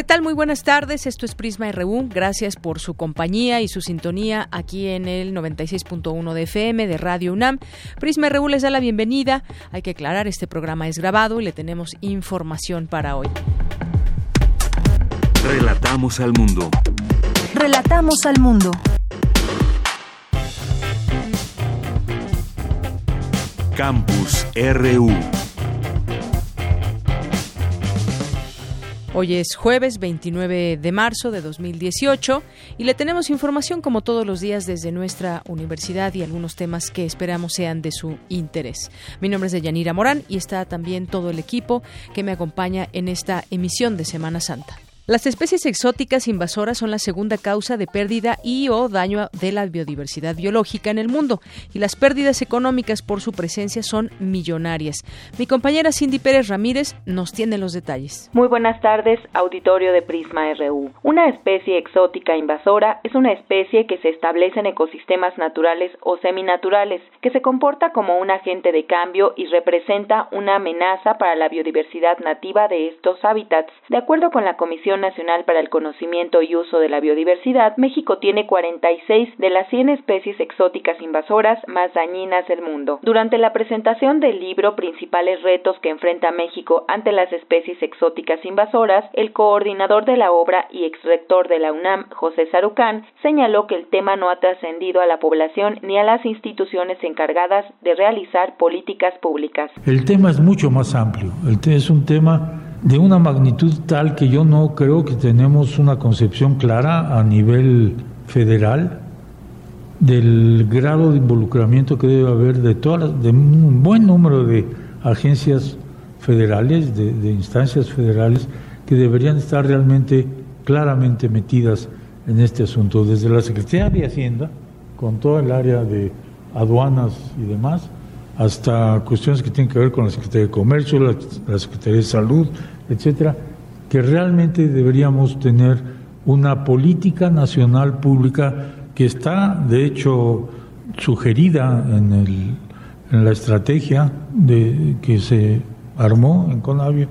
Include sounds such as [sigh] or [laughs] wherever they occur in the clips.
¿Qué tal? Muy buenas tardes. Esto es Prisma RU. Gracias por su compañía y su sintonía aquí en el 96.1 de FM de Radio UNAM. Prisma RU les da la bienvenida. Hay que aclarar, este programa es grabado y le tenemos información para hoy. Relatamos al mundo. Relatamos al mundo. Campus RU. Hoy es jueves 29 de marzo de 2018 y le tenemos información como todos los días desde nuestra universidad y algunos temas que esperamos sean de su interés. Mi nombre es Deyanira Morán y está también todo el equipo que me acompaña en esta emisión de Semana Santa. Las especies exóticas invasoras son la segunda causa de pérdida y o daño de la biodiversidad biológica en el mundo y las pérdidas económicas por su presencia son millonarias. Mi compañera Cindy Pérez Ramírez nos tiene los detalles. Muy buenas tardes, auditorio de Prisma RU. Una especie exótica invasora es una especie que se establece en ecosistemas naturales o seminaturales, que se comporta como un agente de cambio y representa una amenaza para la biodiversidad nativa de estos hábitats. De acuerdo con la Comisión Nacional para el Conocimiento y Uso de la Biodiversidad, México tiene 46 de las 100 especies exóticas invasoras más dañinas del mundo. Durante la presentación del libro Principales retos que enfrenta México ante las especies exóticas invasoras, el coordinador de la obra y exrector de la UNAM, José Sarucán, señaló que el tema no ha trascendido a la población ni a las instituciones encargadas de realizar políticas públicas. El tema es mucho más amplio. Es un tema de una magnitud tal que yo no creo que tenemos una concepción clara a nivel federal del grado de involucramiento que debe haber de todas de un buen número de agencias federales, de, instancias federales que deberían estar realmente claramente metidas en este asunto, desde la Secretaría de Hacienda, con toda el área de aduanas y demás, hasta cuestiones que tienen que ver con la Secretaría de Comercio, la Secretaría de Salud, etcétera, que realmente deberíamos tener una política nacional pública que está, de hecho, sugerida en, el, en la estrategia de, que se armó en Conavio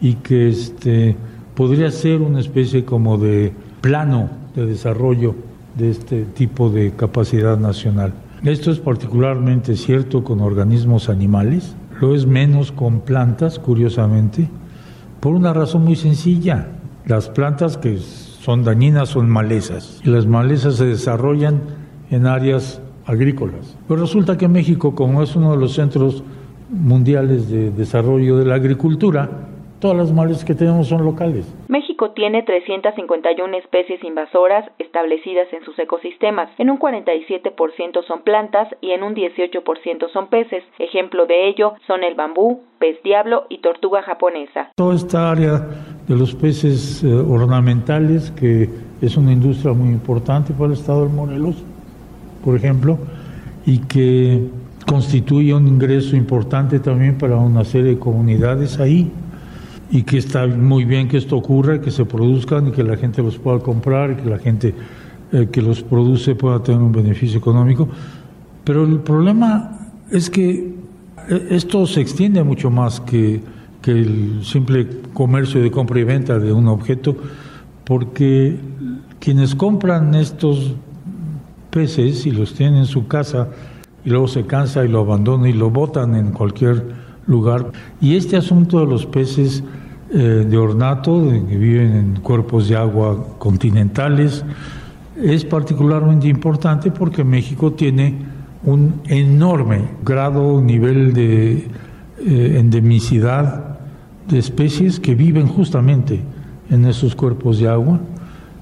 y que este, podría ser una especie como de plano de desarrollo de este tipo de capacidad nacional. Esto es particularmente cierto con organismos animales, lo es menos con plantas, curiosamente, por una razón muy sencilla. Las plantas que son dañinas son malezas y las malezas se desarrollan en áreas agrícolas. Pero resulta que México, como es uno de los centros mundiales de desarrollo de la agricultura, todas las malezas que tenemos son locales. Tiene 351 especies invasoras establecidas en sus ecosistemas. En un 47% son plantas y en un 18% son peces. Ejemplo de ello son el bambú, pez diablo y tortuga japonesa. Toda esta área de los peces eh, ornamentales, que es una industria muy importante para el estado de Morelos, por ejemplo, y que constituye un ingreso importante también para una serie de comunidades ahí y que está muy bien que esto ocurra, que se produzcan y que la gente los pueda comprar y que la gente eh, que los produce pueda tener un beneficio económico. Pero el problema es que eh, esto se extiende mucho más que, que el simple comercio de compra y venta de un objeto, porque quienes compran estos peces y los tienen en su casa y luego se cansa y lo abandonan y lo botan en cualquier lugar. Y este asunto de los peces eh, de ornato, que viven en cuerpos de agua continentales, es particularmente importante porque México tiene un enorme grado, nivel de eh, endemicidad de especies que viven justamente en esos cuerpos de agua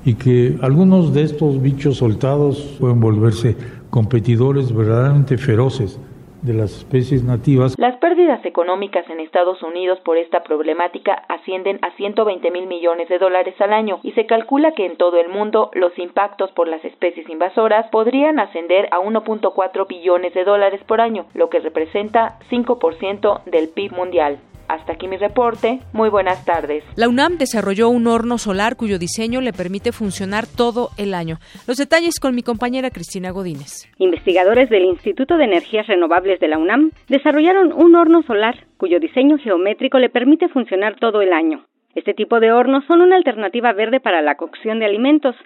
y que algunos de estos bichos soltados pueden volverse competidores verdaderamente feroces de las especies nativas. Las pérdidas económicas en Estados Unidos por esta problemática ascienden a 120 mil millones de dólares al año y se calcula que en todo el mundo los impactos por las especies invasoras podrían ascender a 1.4 billones de dólares por año, lo que representa 5% del PIB mundial. Hasta aquí mi reporte. Muy buenas tardes. La UNAM desarrolló un horno solar cuyo diseño le permite funcionar todo el año. Los detalles con mi compañera Cristina Godínez. Investigadores del Instituto de Energías Renovables de la UNAM desarrollaron un horno solar cuyo diseño geométrico le permite funcionar todo el año. Este tipo de hornos son una alternativa verde para la cocción de alimentos,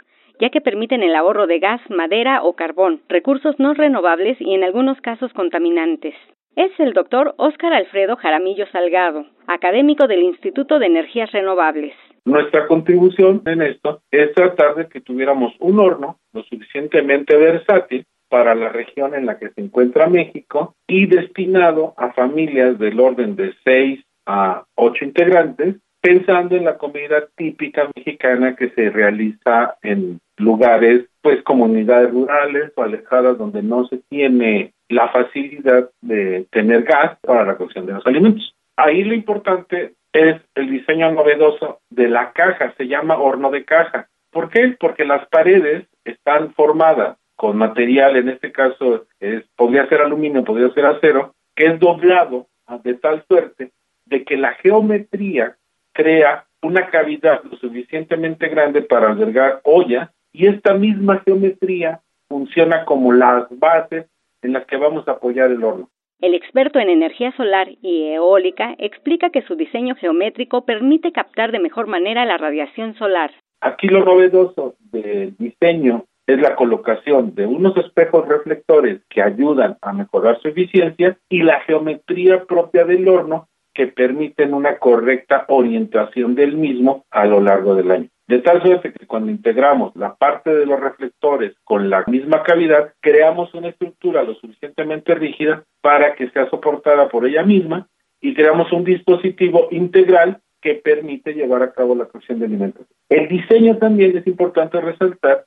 ya que permiten el ahorro de gas, madera o carbón, recursos no renovables y en algunos casos contaminantes es el doctor Óscar Alfredo Jaramillo Salgado, académico del Instituto de Energías Renovables. Nuestra contribución en esto es tratar de que tuviéramos un horno lo suficientemente versátil para la región en la que se encuentra México y destinado a familias del orden de seis a ocho integrantes, pensando en la comida típica mexicana que se realiza en lugares, pues comunidades rurales o alejadas donde no se tiene la facilidad de tener gas para la cocción de los alimentos. Ahí lo importante es el diseño novedoso de la caja, se llama horno de caja. ¿Por qué? Porque las paredes están formadas con material, en este caso es, podría ser aluminio, podría ser acero, que es doblado de tal suerte de que la geometría crea una cavidad lo suficientemente grande para albergar olla y esta misma geometría funciona como las bases en las que vamos a apoyar el horno. El experto en energía solar y eólica explica que su diseño geométrico permite captar de mejor manera la radiación solar. Aquí lo novedoso del diseño es la colocación de unos espejos reflectores que ayudan a mejorar su eficiencia y la geometría propia del horno que permiten una correcta orientación del mismo a lo largo del año. De tal suerte que cuando integramos la parte de los reflectores con la misma cavidad, creamos una estructura lo suficientemente rígida para que sea soportada por ella misma y creamos un dispositivo integral que permite llevar a cabo la cocción de alimentos. El diseño también es importante resaltar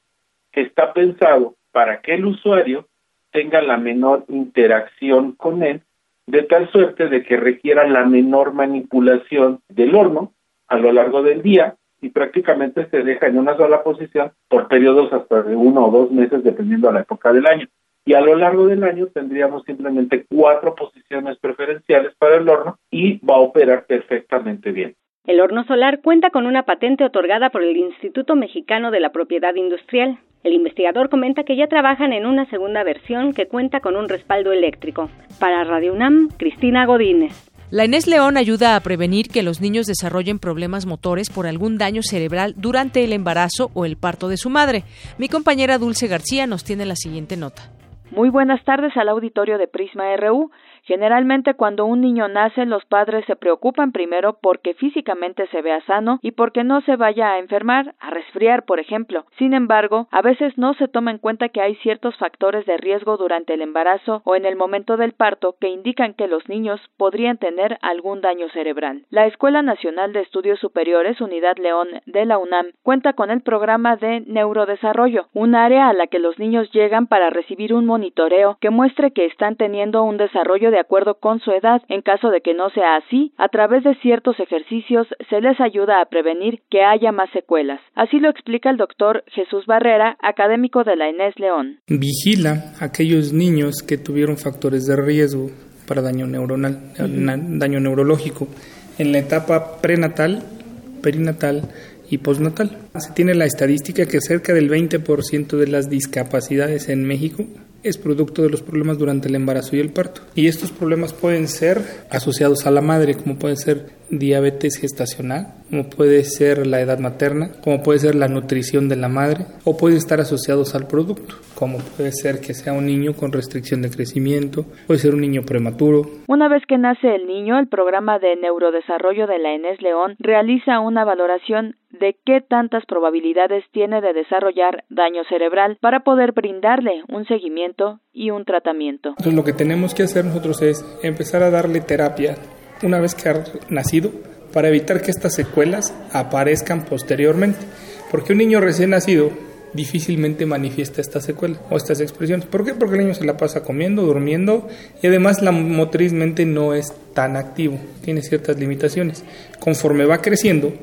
que está pensado para que el usuario tenga la menor interacción con él, de tal suerte de que requiera la menor manipulación del horno a lo largo del día y prácticamente se deja en una sola posición por periodos hasta de uno o dos meses dependiendo de la época del año. Y a lo largo del año tendríamos simplemente cuatro posiciones preferenciales para el horno y va a operar perfectamente bien. El horno solar cuenta con una patente otorgada por el Instituto Mexicano de la Propiedad Industrial. El investigador comenta que ya trabajan en una segunda versión que cuenta con un respaldo eléctrico. Para Radio UNAM, Cristina Godínez. La Inés León ayuda a prevenir que los niños desarrollen problemas motores por algún daño cerebral durante el embarazo o el parto de su madre. Mi compañera Dulce García nos tiene la siguiente nota. Muy buenas tardes al auditorio de Prisma RU. Generalmente cuando un niño nace los padres se preocupan primero porque físicamente se vea sano y porque no se vaya a enfermar, a resfriar, por ejemplo. Sin embargo, a veces no se toma en cuenta que hay ciertos factores de riesgo durante el embarazo o en el momento del parto que indican que los niños podrían tener algún daño cerebral. La Escuela Nacional de Estudios Superiores Unidad León de la UNAM cuenta con el programa de neurodesarrollo, un área a la que los niños llegan para recibir un monitoreo que muestre que están teniendo un desarrollo de acuerdo con su edad. En caso de que no sea así, a través de ciertos ejercicios se les ayuda a prevenir que haya más secuelas. Así lo explica el doctor Jesús Barrera, académico de la Inés León. Vigila a aquellos niños que tuvieron factores de riesgo para daño neuronal, daño neurológico en la etapa prenatal, perinatal y postnatal. Se tiene la estadística que cerca del 20% de las discapacidades en México es producto de los problemas durante el embarazo y el parto. Y estos problemas pueden ser asociados a la madre, como puede ser diabetes gestacional, como puede ser la edad materna, como puede ser la nutrición de la madre, o pueden estar asociados al producto, como puede ser que sea un niño con restricción de crecimiento, puede ser un niño prematuro. Una vez que nace el niño, el programa de neurodesarrollo de la ENES León realiza una valoración de qué tantas probabilidades tiene de desarrollar daño cerebral para poder brindarle un seguimiento y un tratamiento. Entonces lo que tenemos que hacer nosotros es empezar a darle terapia una vez que ha nacido para evitar que estas secuelas aparezcan posteriormente. Porque un niño recién nacido difícilmente manifiesta esta secuela o estas expresiones. ¿Por qué? Porque el niño se la pasa comiendo, durmiendo y además la motrizmente no es tan activo, tiene ciertas limitaciones. Conforme va creciendo,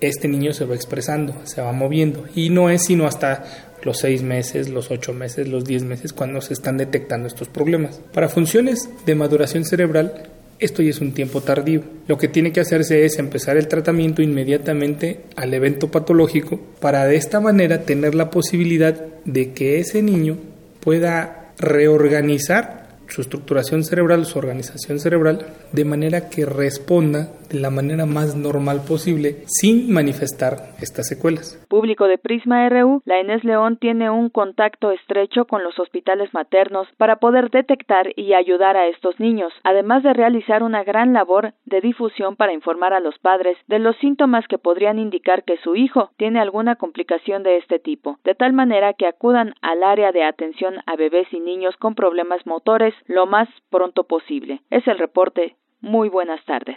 este niño se va expresando, se va moviendo y no es sino hasta los seis meses, los ocho meses, los diez meses cuando se están detectando estos problemas. Para funciones de maduración cerebral, esto ya es un tiempo tardío. Lo que tiene que hacerse es empezar el tratamiento inmediatamente al evento patológico para de esta manera tener la posibilidad de que ese niño pueda reorganizar su estructuración cerebral, su organización cerebral, de manera que responda de la manera más normal posible sin manifestar estas secuelas. Público de Prisma RU, la Inés León tiene un contacto estrecho con los hospitales maternos para poder detectar y ayudar a estos niños, además de realizar una gran labor de difusión para informar a los padres de los síntomas que podrían indicar que su hijo tiene alguna complicación de este tipo, de tal manera que acudan al área de atención a bebés y niños con problemas motores lo más pronto posible. Es el reporte. Muy buenas tardes.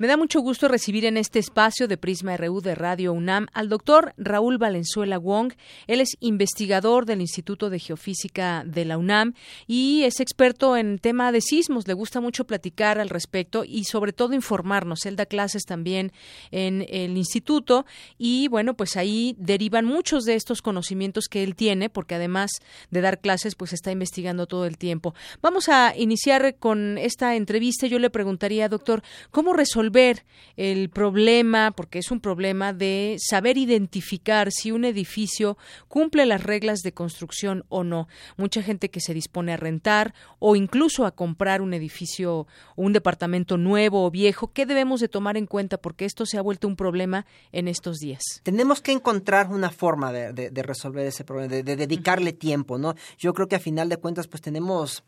Me da mucho gusto recibir en este espacio de Prisma RU de Radio UNAM al doctor Raúl Valenzuela Wong. Él es investigador del Instituto de Geofísica de la UNAM y es experto en tema de sismos. Le gusta mucho platicar al respecto y sobre todo informarnos. Él da clases también en el instituto y bueno, pues ahí derivan muchos de estos conocimientos que él tiene porque además de dar clases pues está investigando todo el tiempo. Vamos a iniciar con esta entrevista. Yo le preguntaría, doctor, ¿cómo resolver ver el problema, porque es un problema de saber identificar si un edificio cumple las reglas de construcción o no. Mucha gente que se dispone a rentar o incluso a comprar un edificio un departamento nuevo o viejo, ¿qué debemos de tomar en cuenta? Porque esto se ha vuelto un problema en estos días. Tenemos que encontrar una forma de, resolver ese problema, de, de dedicarle tiempo, ¿no? Yo creo que a final de cuentas, pues tenemos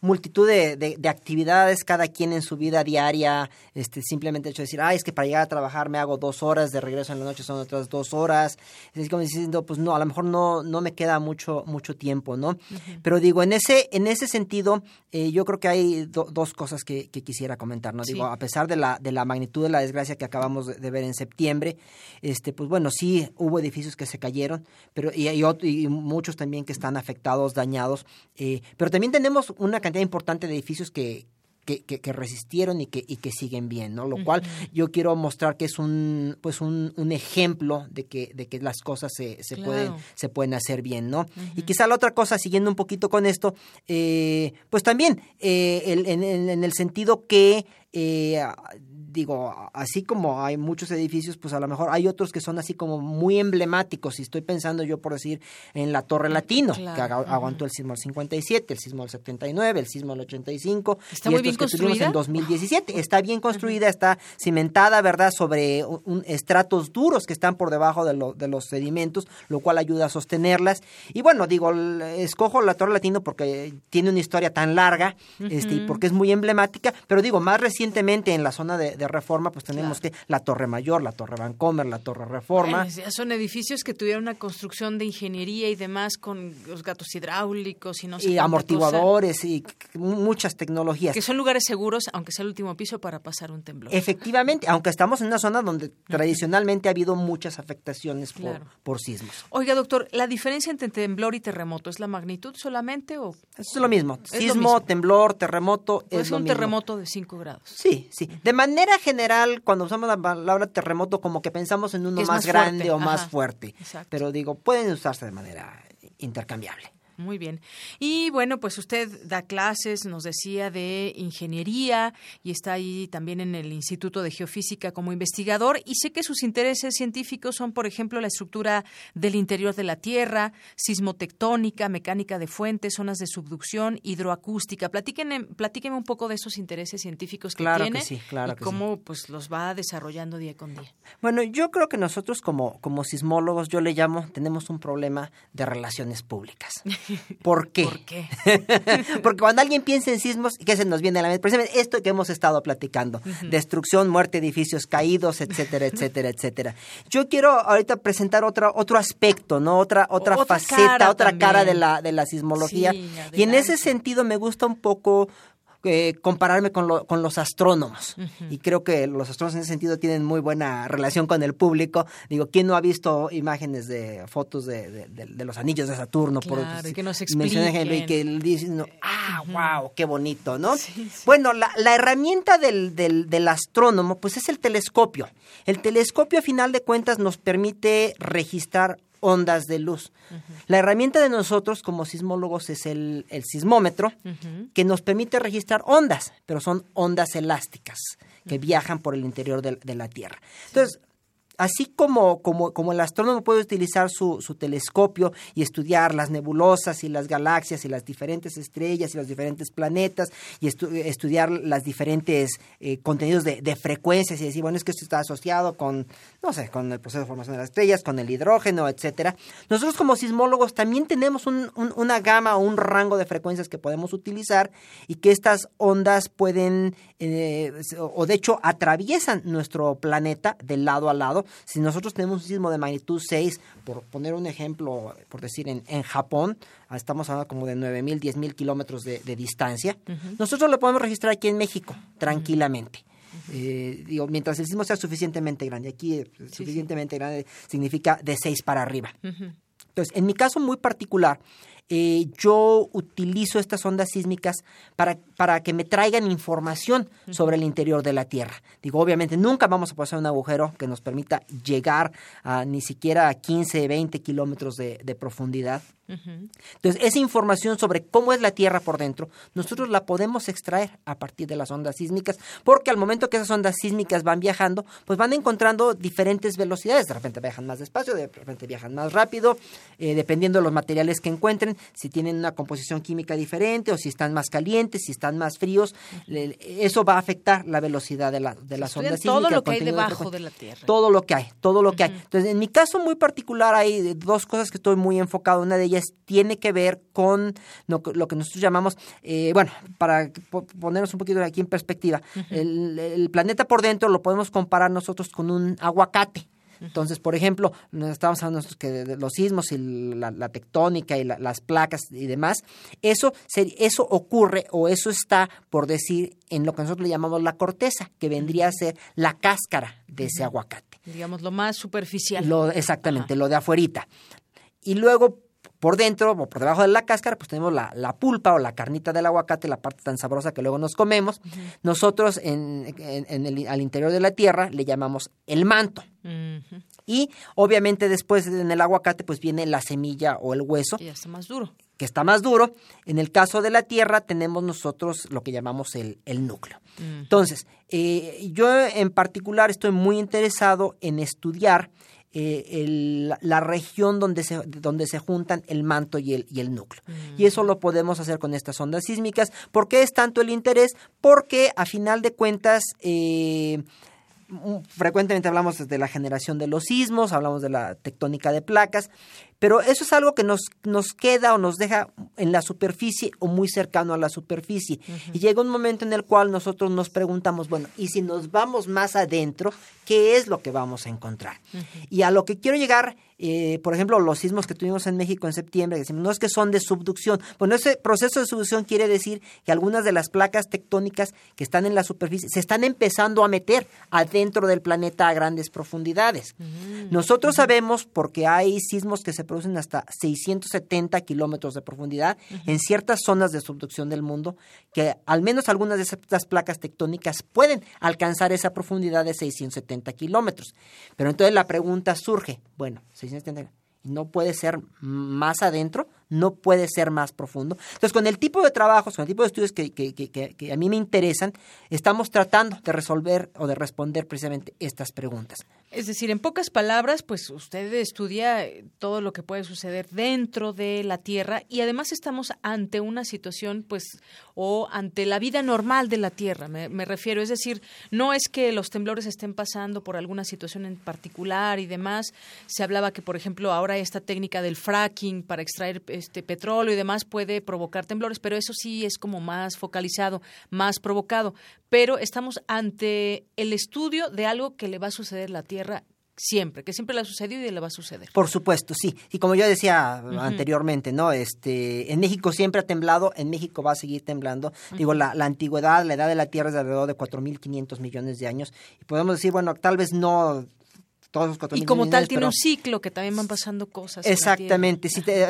multitud de, de, actividades, cada quien en su vida diaria, este, simplemente hecho de decir, ay, es que para llegar a trabajar me hago dos horas, de regreso en la noche son otras dos horas, es como diciendo, pues no, a lo mejor no, no me queda mucho, mucho tiempo, ¿no? Pero digo, en ese, en ese sentido, eh, yo creo que hay dos cosas que, quisiera comentar, ¿no? Digo, a pesar de la, de la magnitud de la desgracia que acabamos de, ver en septiembre, este, pues bueno, sí hubo edificios que se cayeron, pero y, y, y muchos también que están afectados, dañados, eh, pero también tenemos una cantidad importante de edificios que, que, resistieron y que, y que siguen bien, ¿no? Lo cual yo quiero mostrar que es un, pues un, un ejemplo de que, de que las cosas se, se, pueden, se pueden hacer bien, ¿no? Y quizá la otra cosa, siguiendo un poquito con esto, eh, pues también eh, en, en, el sentido que eh, digo, así como hay muchos edificios, pues a lo mejor hay otros que son así como muy emblemáticos. Y estoy pensando yo, por decir, en la Torre Latino, que aguantó el sismo del 57, el sismo del 79, el sismo del 85. ¿Está muy bien construida? en 2017. Está bien construida, está cimentada, ¿verdad?, sobre un, estratos duros que están por debajo de, de los sedimentos, lo cual ayuda a sostenerlas. Y bueno, digo, escojo la Torre Latino porque tiene una historia tan larga, este, porque es muy emblemática, pero digo, más recientemente en la zona de Reforma, pues tenemos que la Torre Mayor, la Torre Vancomer, la Torre Reforma. son edificios que tuvieron una construcción de ingeniería y demás con los gatos hidráulicos y no sé Y amortiguadores y muchas tecnologías. Que son lugares seguros, aunque sea el último piso, para pasar un temblor. Efectivamente, aunque estamos en una zona donde tradicionalmente ha habido muchas afectaciones por, por sismos. Oiga, doctor, ¿la diferencia entre temblor y terremoto es la magnitud solamente o...? Es lo mismo. Sismo, temblor, terremoto es, un terremoto de 5 grados. Sí, sí. De manera general, cuando usamos la palabra terremoto, como que pensamos en uno más, grande o más fuerte. Pero digo, pueden usarse de manera intercambiable. Muy bien. Y bueno, pues usted da clases, nos decía, de ingeniería y está ahí también en el Instituto de Geofísica como investigador y sé que sus intereses científicos son, por ejemplo, la estructura del interior de la Tierra, sismotectónica, mecánica de fuentes, zonas de subducción, hidroacústica. Platíquenme, platíquenme un poco de esos intereses científicos que claro tiene que sí, claro y que cómo pues los va desarrollando día con día. Bueno, yo creo que nosotros como, como sismólogos, yo le llamo, tenemos un problema de relaciones públicas. [laughs] ¿Por qué? ¿Por qué? [laughs] Porque cuando alguien piensa en sismos, ¿qué se nos viene a la mente? Precisamente esto que hemos estado platicando. Destrucción, muerte, edificios caídos, etcétera, etcétera, etcétera. Yo quiero ahorita presentar otro, otro aspecto, ¿no? Otra, otra, Otra faceta, cara otra cara de la, de la sismología. Sí, y en ese sentido me gusta un poco eh, compararme con, lo- con los astrónomos. Y creo que los astrónomos en ese sentido tienen muy buena relación con el público. Digo, ¿quién no ha visto imágenes de fotos de, de- de- de los anillos de Saturno? Claro, y que nos expliquen. que él dice, no, ah, wow, qué bonito, ¿no? Bueno, la, la herramienta del, del, del astrónomo, pues es el telescopio. El telescopio, a final de cuentas, nos permite registrar ondas de luz. La herramienta de nosotros como sismólogos es el, el sismómetro, que nos permite registrar ondas, pero son ondas elásticas que viajan por el interior de, la Tierra. Entonces, así como, como, como el astrónomo puede utilizar su, su telescopio y estudiar las nebulosas y las galaxias y las diferentes estrellas y los diferentes planetas y estu- estudiar las diferentes eh, contenidos de, de frecuencias y decir, bueno, es que esto está asociado con, no sé, con el proceso de formación de las estrellas, con el hidrógeno, etcétera. Nosotros como sismólogos también tenemos un- un- una gama o un rango de frecuencias que podemos utilizar y que estas ondas pueden, eh, o de hecho atraviesan nuestro planeta de lado a lado. Si nosotros tenemos un sismo de magnitud 6, por poner un ejemplo, por decir en, en Japón, ah, estamos hablando como de 9.000, 10.000 kilómetros de, de distancia, nosotros lo podemos registrar aquí en México tranquilamente. Eh, digo, mientras el sismo sea suficientemente grande, aquí eh, suficientemente grande significa de 6 para arriba. Entonces, en mi caso muy particular, eh, yo utilizo estas ondas sísmicas para, para que me traigan información sobre el interior de la Tierra. Digo, obviamente nunca vamos a pasar un agujero que nos permita llegar a ni siquiera a 15, 20 kilómetros de, de profundidad. Entonces, esa información sobre cómo es la Tierra por dentro, nosotros la podemos extraer a partir de las ondas sísmicas, porque al momento que esas ondas sísmicas van viajando, pues van encontrando diferentes velocidades. De repente viajan más despacio, de repente viajan más rápido, eh, dependiendo de los materiales que encuentren, si tienen una composición química diferente o si están más calientes, si están más fríos, le- eso va a afectar la velocidad de, la- de las Estudian ondas todo sísmicas. lo el que hay debajo de la Tierra. Todo lo que hay, todo lo que hay. Entonces, en mi caso muy particular hay dos cosas que estoy muy enfocado. Una de ellas tiene que ver con lo, que- lo que nosotros llamamos, eh, bueno, para po- ponernos un poquito aquí en perspectiva, el, el planeta por dentro lo podemos comparar nosotros con un aguacate. Entonces, por ejemplo, nos estábamos hablando de, los sismos y la, la tectónica y la- las placas y demás, eso, eso ocurre o eso está, por decir, en lo que nosotros le llamamos la corteza, que vendría a ser la cáscara de ese aguacate. Digamos, lo más superficial. Lo, exactamente, lo de afuerita. Y luego, por dentro o por debajo de la cáscara, pues tenemos la, la pulpa o la carnita del aguacate, la parte tan sabrosa que luego nos comemos. Nosotros en, en- en el- al interior de la tierra le llamamos el manto. Y obviamente después en el aguacate pues viene la semilla o el hueso Que ya está más duro. que está más duro. En el caso de la tierra tenemos nosotros lo que llamamos el, el núcleo. Entonces, eh, yo en particular estoy muy interesado en estudiar eh, el- la región donde se, donde se juntan el manto y el, y el núcleo. Y eso lo podemos hacer con estas ondas sísmicas. ¿Por qué es tanto el interés? Porque a final de cuentas... eh, mm, frecuentemente hablamos de la generación de los sismos, hablamos de la tectónica de placas, pero eso es algo que nos, nos queda o nos deja en la superficie o muy cercano a la superficie. Y llega un momento en el cual nosotros nos preguntamos, bueno, y si nos vamos más adentro, ¿qué es lo que vamos a encontrar? Y a lo que quiero llegar, eh, por ejemplo, los sismos que tuvimos en México en septiembre, decimos, no es que son de subducción. Bueno, ese proceso de subducción quiere decir que algunas de las placas tectónicas que están en la superficie se están empezando a meter adentro del planeta a grandes profundidades. Nosotros sabemos, porque hay sismos que se producen hasta 670 kilómetros de profundidad en ciertas zonas de subducción del mundo, que al menos algunas de estas placas tectónicas pueden alcanzar esa profundidad de 670 kilómetros. Pero entonces la pregunta surge, bueno, 670, ¿no puede ser más adentro? no puede ser más profundo. Entonces, con el tipo de trabajos, con el tipo de estudios que a mí me interesan, estamos tratando de resolver o de responder precisamente estas preguntas. Es decir, en pocas palabras, pues usted estudia todo lo que puede suceder dentro de la Tierra y además estamos ante una situación, pues, o ante la vida normal de la Tierra, me, me, refiero. Es decir, no es que los temblores estén pasando por alguna situación en particular y demás. Se hablaba que, por ejemplo, ahora esta técnica del fracking para extraer este petróleo y demás puede provocar temblores, pero eso sí es como más focalizado, más provocado. Pero estamos ante el estudio de algo que le va a suceder a la Tierra siempre, que siempre le ha sucedido y le va a suceder. Por supuesto, sí. Y como yo decía uh -huh. anteriormente, ¿no? Este, en México siempre ha temblado, en México va a seguir temblando. Uh -huh. Digo, la, la, antigüedad, la edad de la Tierra es de alrededor de 4.500 millones de años. Y podemos decir, bueno, tal vez no todos los 4, y como millones, tal tiene pero... un ciclo que también van pasando cosas exactamente sí te,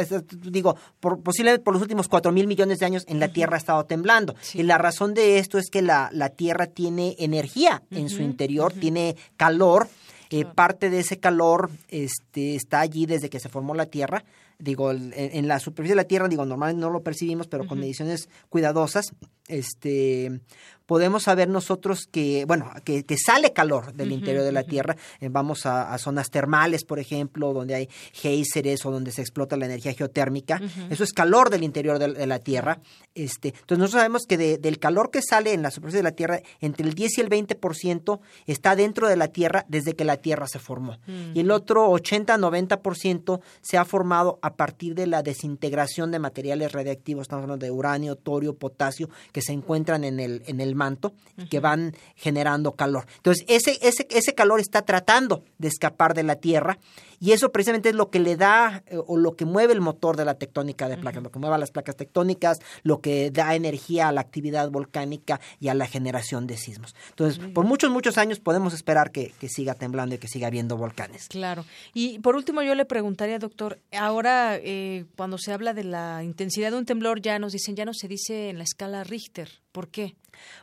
digo por, posiblemente por los últimos cuatro mil millones de años en la uh -huh. tierra ha estado temblando sí. y la razón de esto es que la, la tierra tiene energía uh -huh. en su interior tiene calor eh, parte de ese calor este, está allí desde que se formó la Tierra. Digo, en, en la superficie de la Tierra, digo, normalmente no lo percibimos, pero uh -huh. con mediciones cuidadosas, este, podemos saber nosotros que, bueno, que, que sale calor del uh -huh, interior de la uh -huh. Tierra. Eh, vamos a, a, zonas termales, por ejemplo, donde hay géiseres o donde se explota la energía geotérmica. Eso es calor del interior de, de la Tierra. Este, entonces nosotros sabemos que de, del calor que sale en la superficie de la Tierra, entre el 10 y el 20% está dentro de la Tierra desde que la Tierra se formó. Y el otro 80-90% se ha formado a partir de la desintegración de materiales radiactivos, estamos hablando de uranio, torio, potasio, que se encuentran en el, en el manto uh -huh. que van generando calor. Entonces, ese, ese, ese calor está tratando de escapar de la Tierra y eso precisamente es lo que le da eh, o lo que mueve el motor de la tectónica de placas, uh -huh. lo que mueve las placas tectónicas, lo que da energía a la actividad volcánica y a la generación de sismos. Entonces, por muchos, muchos años podemos esperar que, que siga temblando y que siga habiendo volcanes. Claro. Y por último, yo le preguntaría, doctor, ahora eh, cuando se habla de la intensidad de un temblor, ya nos dicen, ya no se dice en la escala Richter. ¿Por qué?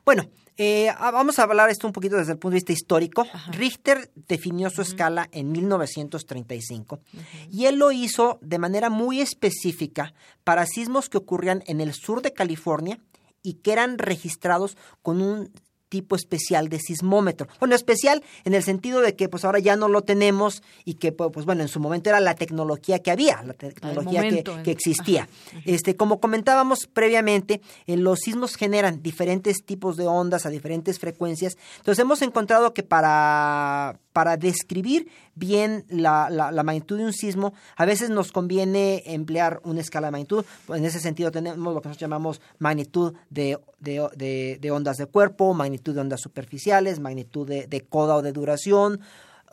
Bueno, eh, vamos a hablar esto un poquito desde el punto de vista histórico. Ajá. Richter definió su uh -huh. escala en 1935 uh -huh. y él lo hizo de manera muy específica para sismos que ocurrían en el sur de California y que eran registrados con un tipo especial de sismómetro. Bueno, especial en el sentido de que pues ahora ya no lo tenemos y que pues bueno, en su momento era la tecnología que había, la tecnología momento, que, que, existía. Este, como comentábamos previamente, eh, los sismos generan diferentes tipos de ondas a diferentes frecuencias. Entonces hemos encontrado que para para describir bien la, la, la, magnitud de un sismo, a veces nos conviene emplear una escala de magnitud. En ese sentido tenemos lo que nosotros llamamos magnitud de, ondas de cuerpo, magnitud de ondas superficiales, magnitud de, coda o de duración,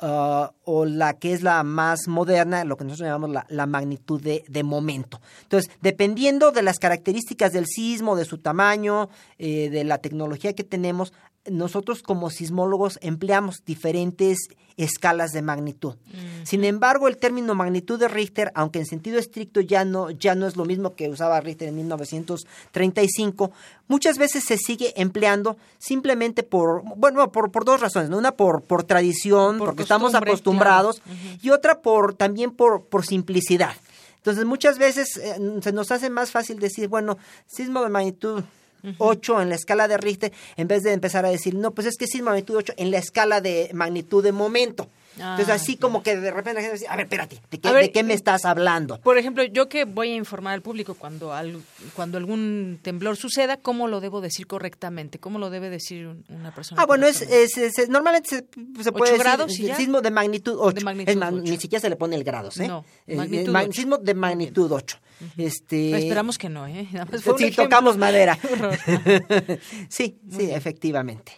Uh, o la que es la más moderna, lo que nosotros llamamos la, la magnitud de, de, momento. Entonces, dependiendo de las características del sismo, de su tamaño, eh, de la tecnología que tenemos, nosotros como sismólogos empleamos diferentes escalas de magnitud. Mm. Sin embargo, el término magnitud de Richter, aunque en sentido estricto ya no, ya no es lo mismo que usaba Richter en 1935, muchas veces se sigue empleando simplemente por, bueno, por, por dos razones. ¿no? Una por, por tradición, por porque estamos acostumbrados, claro. uh -huh. y otra por también por, por simplicidad. Entonces, muchas veces eh, se nos hace más fácil decir, bueno, sismo de magnitud Uh -huh. 8 en la escala de Richter, en vez de empezar a decir, no, pues es que de magnitud 8 en la escala de magnitud de momento. Ah, Entonces, así claro. como que de repente la gente dice, a ver, espérate, ¿de qué, ver, ¿de qué, me estás hablando? Por ejemplo, yo que voy a informar al público cuando, al, cuando algún temblor suceda, ¿cómo lo debo decir correctamente? ¿Cómo lo debe decir una persona? Ah, bueno, es, es, es, normalmente se, se puede grados decir ya? sismo de magnitud 8. De magnitud más, 8. Ni siquiera se le pone el grados, ¿eh? No, magnitud eh, sismo de magnitud 8. Uh -huh. este... esperamos que no, ¿eh? [laughs] sí, tocamos madera. [laughs] [laughs] sí, sí, efectivamente.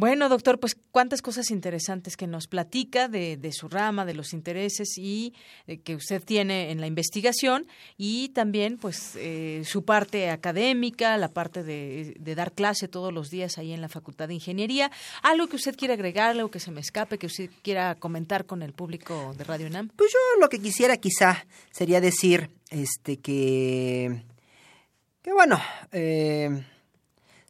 Bueno, doctor, pues cuántas cosas interesantes que nos platica de, de su rama, de los intereses y eh, que usted tiene en la investigación y también pues eh, su parte académica, la parte de, dar clase todos los días ahí en la Facultad de Ingeniería. Algo que usted quiera agregar, algo que se me escape, que usted quiera comentar con el público de Radio UNAM. Pues yo lo que quisiera quizá sería decir este que, que bueno, eh,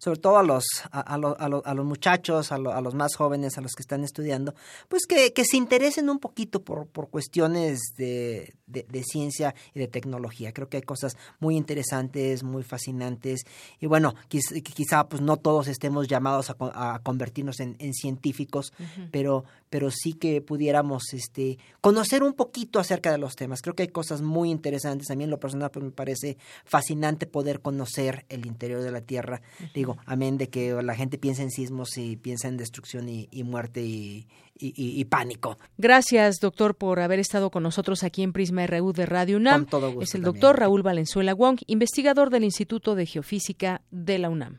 sobre todo a los, a, a, a, los muchachos, a, los más jóvenes, a los que están estudiando, pues que, que se interesen un poquito por, por cuestiones de, de, ciencia y de tecnología. Creo que hay cosas muy interesantes, muy fascinantes y bueno, quizá, pues no todos estemos llamados a, convertirnos en, científicos, pero, pero sí que pudiéramos este, conocer un poquito acerca de los temas. Creo que hay cosas muy interesantes. A mí en lo personal pues, me parece fascinante poder conocer el interior de la Tierra. Digo, amén de que la gente piensa en sismos y piensa en destrucción y, muerte y, y, pánico. Gracias, doctor, por haber estado con nosotros aquí en Prisma RU de Radio UNAM. es el doctor Raúl Valenzuela Wong, investigador del Instituto de Geofísica de la UNAM.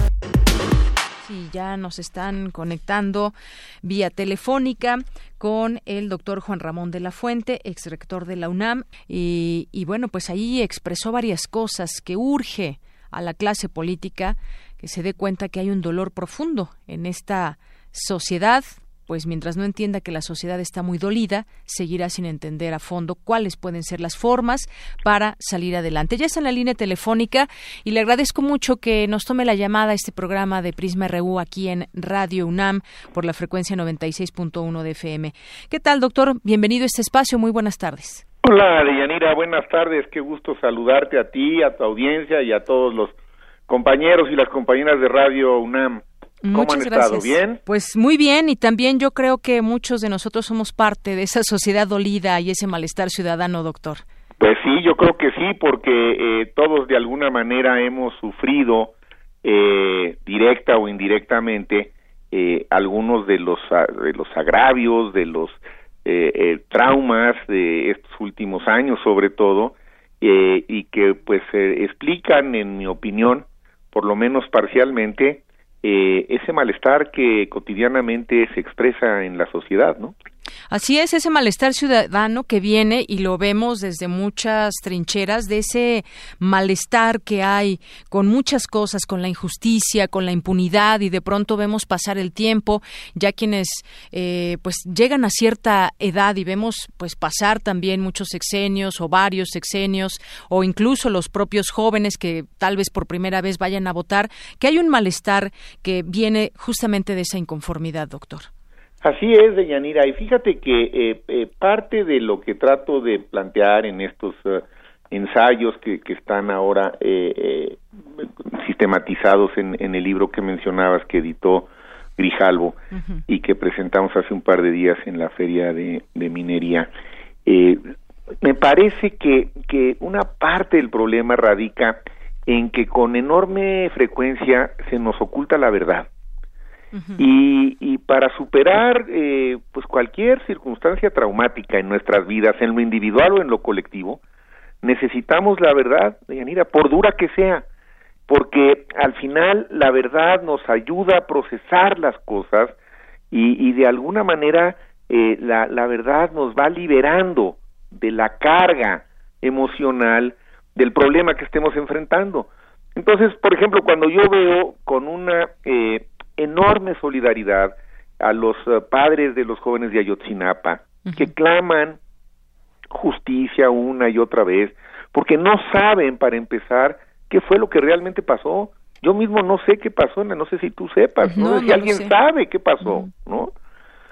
Sí, ya nos están conectando vía telefónica con el doctor Juan Ramón de la Fuente, ex rector de la UNAM. Y, y bueno, pues ahí expresó varias cosas que urge a la clase política que se dé cuenta que hay un dolor profundo en esta sociedad, pues mientras no entienda que la sociedad está muy dolida, seguirá sin entender a fondo cuáles pueden ser las formas para salir adelante. Ya está en la línea telefónica y le agradezco mucho que nos tome la llamada a este programa de Prisma RU aquí en Radio UNAM por la frecuencia 96.1 de FM. ¿Qué tal, doctor? Bienvenido a este espacio. Muy buenas tardes. Hola, Deyanira. Buenas tardes. Qué gusto saludarte a ti, a tu audiencia y a todos los compañeros y las compañeras de Radio UNAM. ¿Cómo Muchas estado? ¿Bien? Pues muy bien y también yo creo que muchos de nosotros somos parte de esa sociedad dolida y ese malestar ciudadano, doctor. Pues sí, yo creo que sí, porque eh, todos de alguna manera hemos sufrido eh, directa o indirectamente eh, algunos de los de los agravios, de los traumas de estos últimos años, sobre todo, y que pues explican, en mi opinión, por lo menos parcialmente, eh, ese malestar que cotidianamente se expresa en la sociedad, ¿no? Así es, ese malestar ciudadano que viene y lo vemos desde muchas trincheras, de ese malestar que hay con muchas cosas, con la injusticia, con la impunidad y de pronto vemos pasar el tiempo, ya quienes eh, pues llegan a cierta edad y vemos pues pasar también muchos sexenios o varios sexenios o incluso los propios jóvenes que tal vez por primera vez vayan a votar, que hay un malestar que viene justamente de esa inconformidad, doctor. Así es, Deyanira, y fíjate que eh, eh, parte de lo que trato de plantear en estos eh, ensayos que, que, están ahora sistematizados en, en, el libro que mencionabas que editó Grijalvo y que presentamos hace un par de días en la feria de, de minería, me parece que, que una parte del problema radica en que con enorme frecuencia se nos oculta la verdad y, para superar eh, pues cualquier circunstancia traumática en nuestras vidas, en lo individual o en lo colectivo, necesitamos la verdad, Yanira, por dura que sea, porque al final la verdad nos ayuda a procesar las cosas y, y de alguna manera eh, la, la verdad nos va liberando de la carga emocional del problema que estemos enfrentando. Entonces, por ejemplo, cuando yo veo con una eh, enorme solidaridad a los eh, padres de los jóvenes de Ayotzinapa que claman justicia una y otra vez porque no saben para empezar qué fue lo que realmente pasó. Yo mismo no sé qué pasó, no sé si tú sepas, no, sé si alguien sabe qué pasó, ¿no?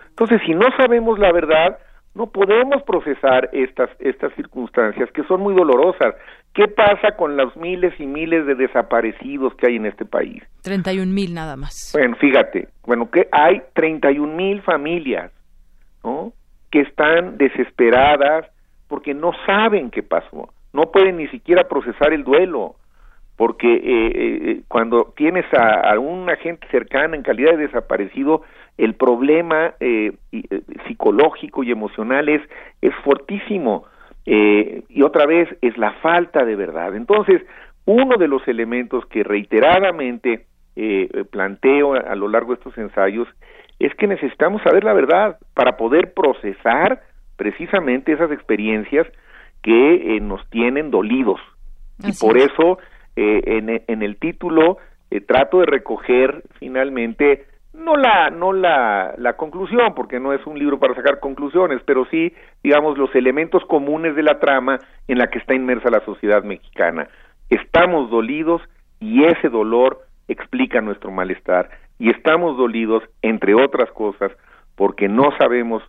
Entonces, si no sabemos la verdad, no podemos procesar estas estas circunstancias que son muy dolorosas. ¿Qué pasa con los miles y miles de desaparecidos que hay en este país? 31 mil nada más. Bueno, fíjate, bueno, que hay 31 mil familias, ¿no? Que están desesperadas porque no saben qué pasó, no pueden ni siquiera procesar el duelo, porque eh, eh, cuando tienes a, a una gente cercana en calidad de desaparecido, el problema eh, eh, psicológico y emocional es, es fortísimo eh, y otra vez es la falta de verdad. Entonces, uno de los elementos que reiteradamente eh, planteo a, lo largo de estos ensayos es que necesitamos saber la verdad para poder procesar precisamente esas experiencias que eh, nos tienen dolidos. y por eso eh, en, en, el título trato de recoger finalmente no la no la, la conclusión porque no es un libro para sacar conclusiones pero sí digamos los elementos comunes de la trama en la que está inmersa la sociedad mexicana. Estamos dolidos y ese dolor explica nuestro malestar. Y estamos dolidos entre otras cosas porque no sabemos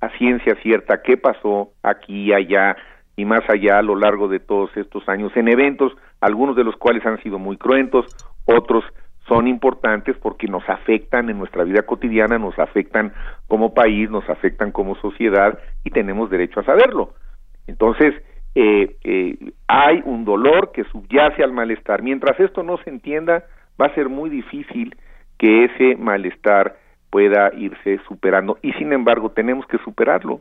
a ciencia cierta qué pasó aquí allá y más allá a lo largo de todos estos años en eventos, algunos de los cuales han sido muy cruentos, otros son importantes porque nos afectan en nuestra vida cotidiana, nos afectan como país, nos afectan como sociedad y tenemos derecho a saberlo. Entonces, eh, eh, hay un dolor que subyace al malestar. Mientras esto no se entienda, va a ser muy difícil que ese malestar pueda irse superando y sin embargo tenemos que superarlo.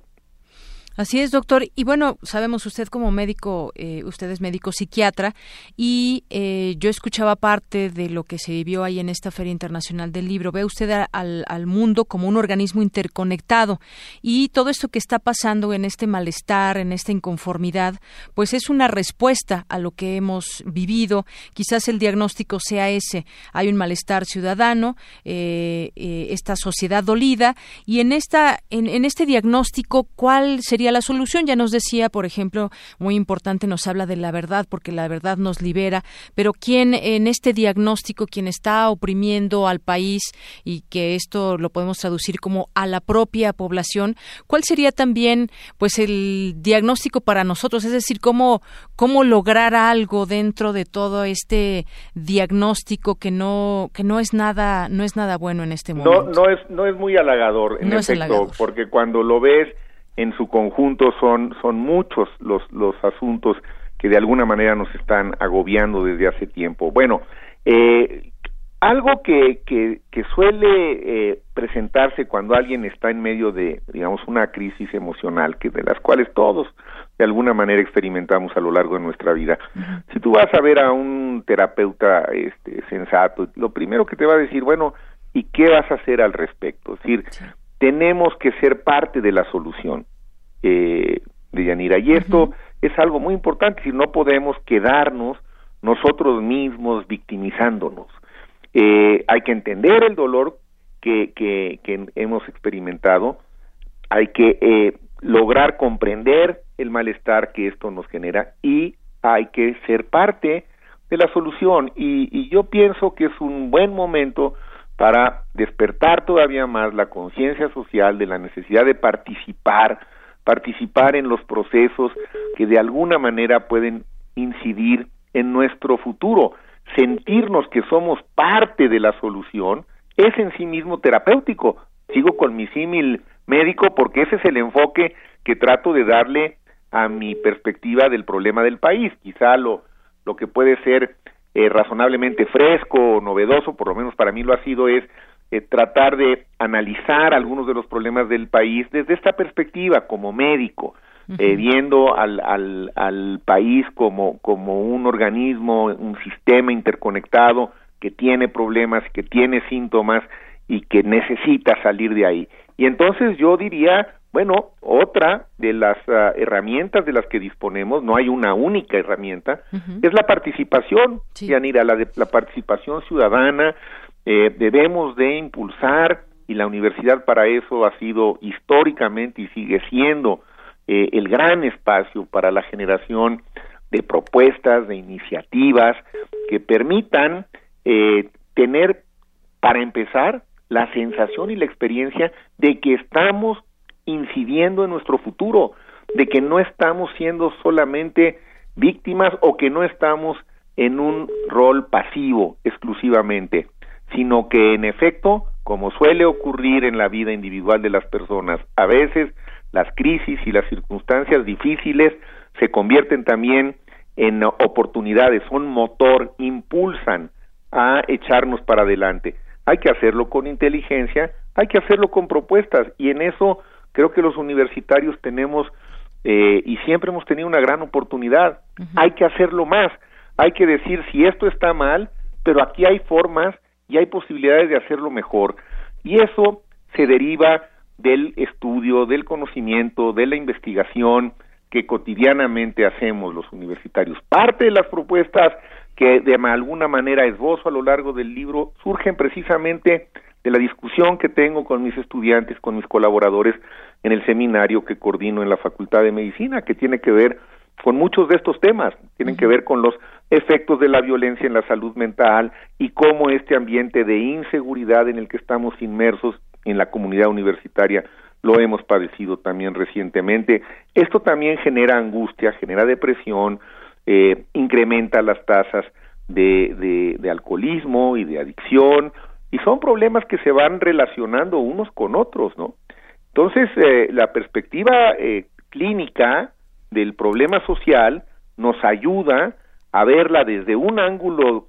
Así es, doctor. Y bueno, sabemos usted como médico, eh, usted es médico psiquiatra, y eh, yo escuchaba parte de lo que se vivió ahí en esta Feria Internacional del Libro. Ve usted al, mundo como un organismo interconectado y todo esto que está pasando en este malestar, en esta inconformidad, pues es una respuesta a lo que hemos vivido. Quizás el diagnóstico sea ese. Hay un malestar ciudadano, eh, esta sociedad dolida, y en, esta, en este diagnóstico, ¿cuál sería la solución. Ya nos decía, por ejemplo, muy importante, nos habla de la verdad, porque la verdad nos libera, pero ¿quién en este diagnóstico, quien está oprimiendo al país y que esto lo podemos traducir como a la propia población, cuál sería también pues el diagnóstico para nosotros? Es decir, cómo, cómo lograr algo dentro de todo este diagnóstico que no, que no es nada, no es nada bueno en este momento. No, no es, no es muy halagador, en efecto, porque cuando lo ves en su conjunto son, son muchos los, los asuntos que de alguna manera nos están agobiando desde hace tiempo. Bueno, eh, algo que, que, que suele eh, presentarse cuando alguien está en medio de, digamos, una crisis emocional, que de las cuales todos de alguna manera experimentamos a lo largo de nuestra vida. Si tú vas a ver a un terapeuta este, sensato, lo primero que te va a decir, bueno, ¿y qué vas a hacer al respecto? Es decir, tenemos que ser parte de la solución eh, de Yanira. Y esto es algo muy importante, si no podemos quedarnos nosotros mismos victimizándonos. Eh, hay que entender el dolor que, que, que hemos experimentado, hay que eh, lograr comprender el malestar que esto nos genera y hay que ser parte de la solución. Y, y yo pienso que es un buen momento para despertar todavía más la conciencia social de la necesidad de participar, participar en los procesos que de alguna manera pueden incidir en nuestro futuro. Sentirnos que somos parte de la solución es en sí mismo terapéutico. Sigo con mi símil médico porque ese es el enfoque que trato de darle a mi perspectiva del problema del país. Quizá lo, lo que puede ser eh, razonablemente fresco o novedoso, por lo menos para mí lo ha sido, es eh, tratar de analizar algunos de los problemas del país desde esta perspectiva como médico, eh, viendo al, al, al país como, como un organismo, un sistema interconectado que tiene problemas, que tiene síntomas y que necesita salir de ahí. Y entonces yo diría, bueno, otra de las ah, herramientas de las que disponemos, no hay una única herramienta, es la participación, Yanira, la, de, la participación ciudadana, eh, debemos de impulsar, y la universidad para eso ha sido históricamente y sigue siendo eh, el gran espacio para la generación de propuestas, de iniciativas que permitan eh, tener, para empezar, la sensación y la experiencia de que estamos incidiendo en nuestro futuro, de que no estamos siendo solamente víctimas o que no estamos en un rol pasivo exclusivamente, sino que en efecto, como suele ocurrir en la vida individual de las personas, a veces las crisis y las circunstancias difíciles se convierten también en oportunidades, son motor, impulsan a echarnos para adelante. Hay que hacerlo con inteligencia, hay que hacerlo con propuestas y en eso creo que los universitarios tenemos eh, y siempre hemos tenido una gran oportunidad. Hay que hacerlo más, hay que decir si esto está mal, pero aquí hay formas y hay posibilidades de hacerlo mejor. Y eso se deriva del estudio, del conocimiento, de la investigación que cotidianamente hacemos los universitarios. Parte de las propuestas que de alguna manera esbozo a lo largo del libro surgen precisamente de la discusión que tengo con mis estudiantes, con mis colaboradores en el seminario que coordino en la Facultad de Medicina, que tiene que ver con muchos de estos temas, tienen que ver con los efectos de la violencia en la salud mental y cómo este ambiente de inseguridad en el que estamos inmersos en la comunidad universitaria lo hemos padecido también recientemente. Esto también genera angustia, genera depresión, eh, incrementa las tasas de, de, alcoholismo y de adicción, y son problemas que se van relacionando unos con otros, ¿no? Entonces, eh, la perspectiva eh, clínica del problema social nos ayuda a verla desde un ángulo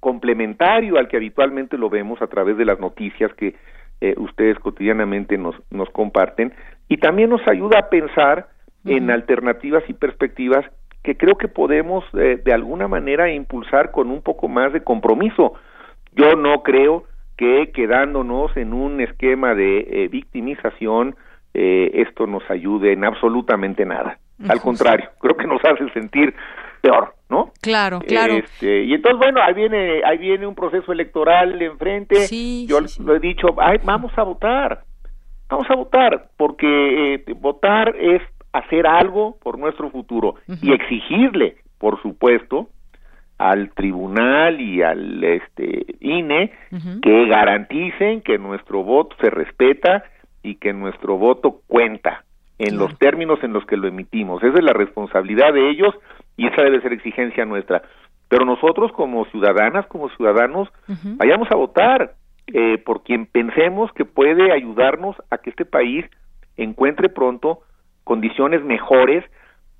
complementario al que habitualmente lo vemos a través de las noticias que eh, ustedes cotidianamente nos, nos comparten y también nos ayuda a pensar en alternativas y perspectivas que creo que podemos eh, de alguna manera impulsar con un poco más de compromiso. Yo no creo que quedándonos en un esquema de eh, victimización esto nos ayude en absolutamente nada. Al contrario, creo que nos hace sentir peor, ¿no? Claro, claro. Este, y entonces, bueno, ahí viene, ahí viene un proceso electoral enfrente. Sí, Yo lo he dicho, vamos a votar, vamos a votar, porque eh, votar es hacer algo por nuestro futuro y exigirle, por supuesto, al tribunal y al este INE que garanticen que nuestro voto se respeta y que nuestro voto cuenta en los términos en los que lo emitimos. Esa es la responsabilidad de ellos y esa debe ser exigencia nuestra. Pero nosotros como ciudadanas, como ciudadanos, vayamos a votar eh, por quien pensemos que puede ayudarnos a que este país encuentre pronto condiciones mejores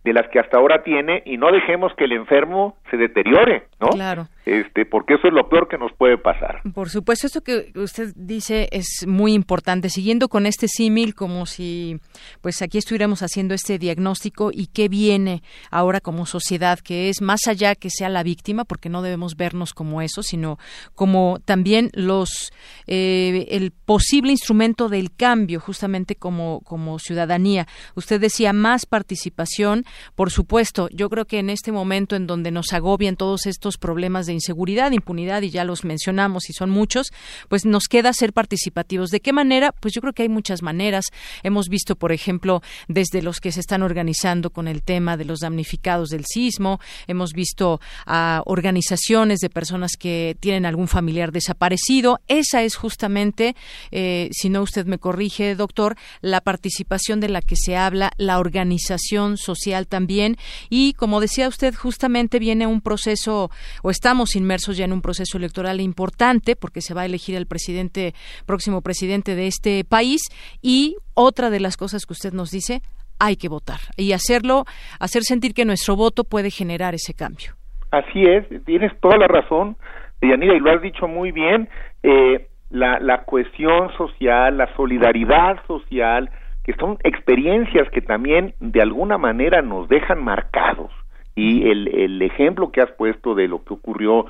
de las que hasta ahora tiene y no dejemos que el enfermo se deteriore, ¿no? Claro. Este, porque eso es lo peor que nos puede pasar. Por supuesto, esto que usted dice es muy importante. Siguiendo con este símil, como si, pues aquí estuviéramos haciendo este diagnóstico y qué viene ahora como sociedad, que es más allá que sea la víctima, porque no debemos vernos como eso, sino como también los, eh, el posible instrumento del cambio, justamente como, como ciudadanía. Usted decía más participación por supuesto, yo creo que en este momento en donde nos agobian todos estos problemas de inseguridad, impunidad, y ya los mencionamos y son muchos, pues nos queda ser participativos. ¿De qué manera? Pues yo creo que hay muchas maneras. Hemos visto, por ejemplo, desde los que se están organizando con el tema de los damnificados del sismo, hemos visto a organizaciones de personas que tienen algún familiar desaparecido. Esa es justamente, eh, si no usted me corrige, doctor, la participación de la que se habla, la organización social también. Y como decía usted, justamente viene un proceso, o estamos inmersos ya en un proceso electoral importante, porque se va a elegir el presidente, próximo presidente de este país. Y otra de las cosas que usted nos dice, hay que votar y hacerlo, hacer sentir que nuestro voto puede generar ese cambio. Así es, tienes toda la razón, Yanira, y lo has dicho muy bien. Eh, la, la cuestión social, la solidaridad social, que son experiencias que también de alguna manera nos dejan marcados. Y el, el ejemplo que has puesto de lo que ocurrió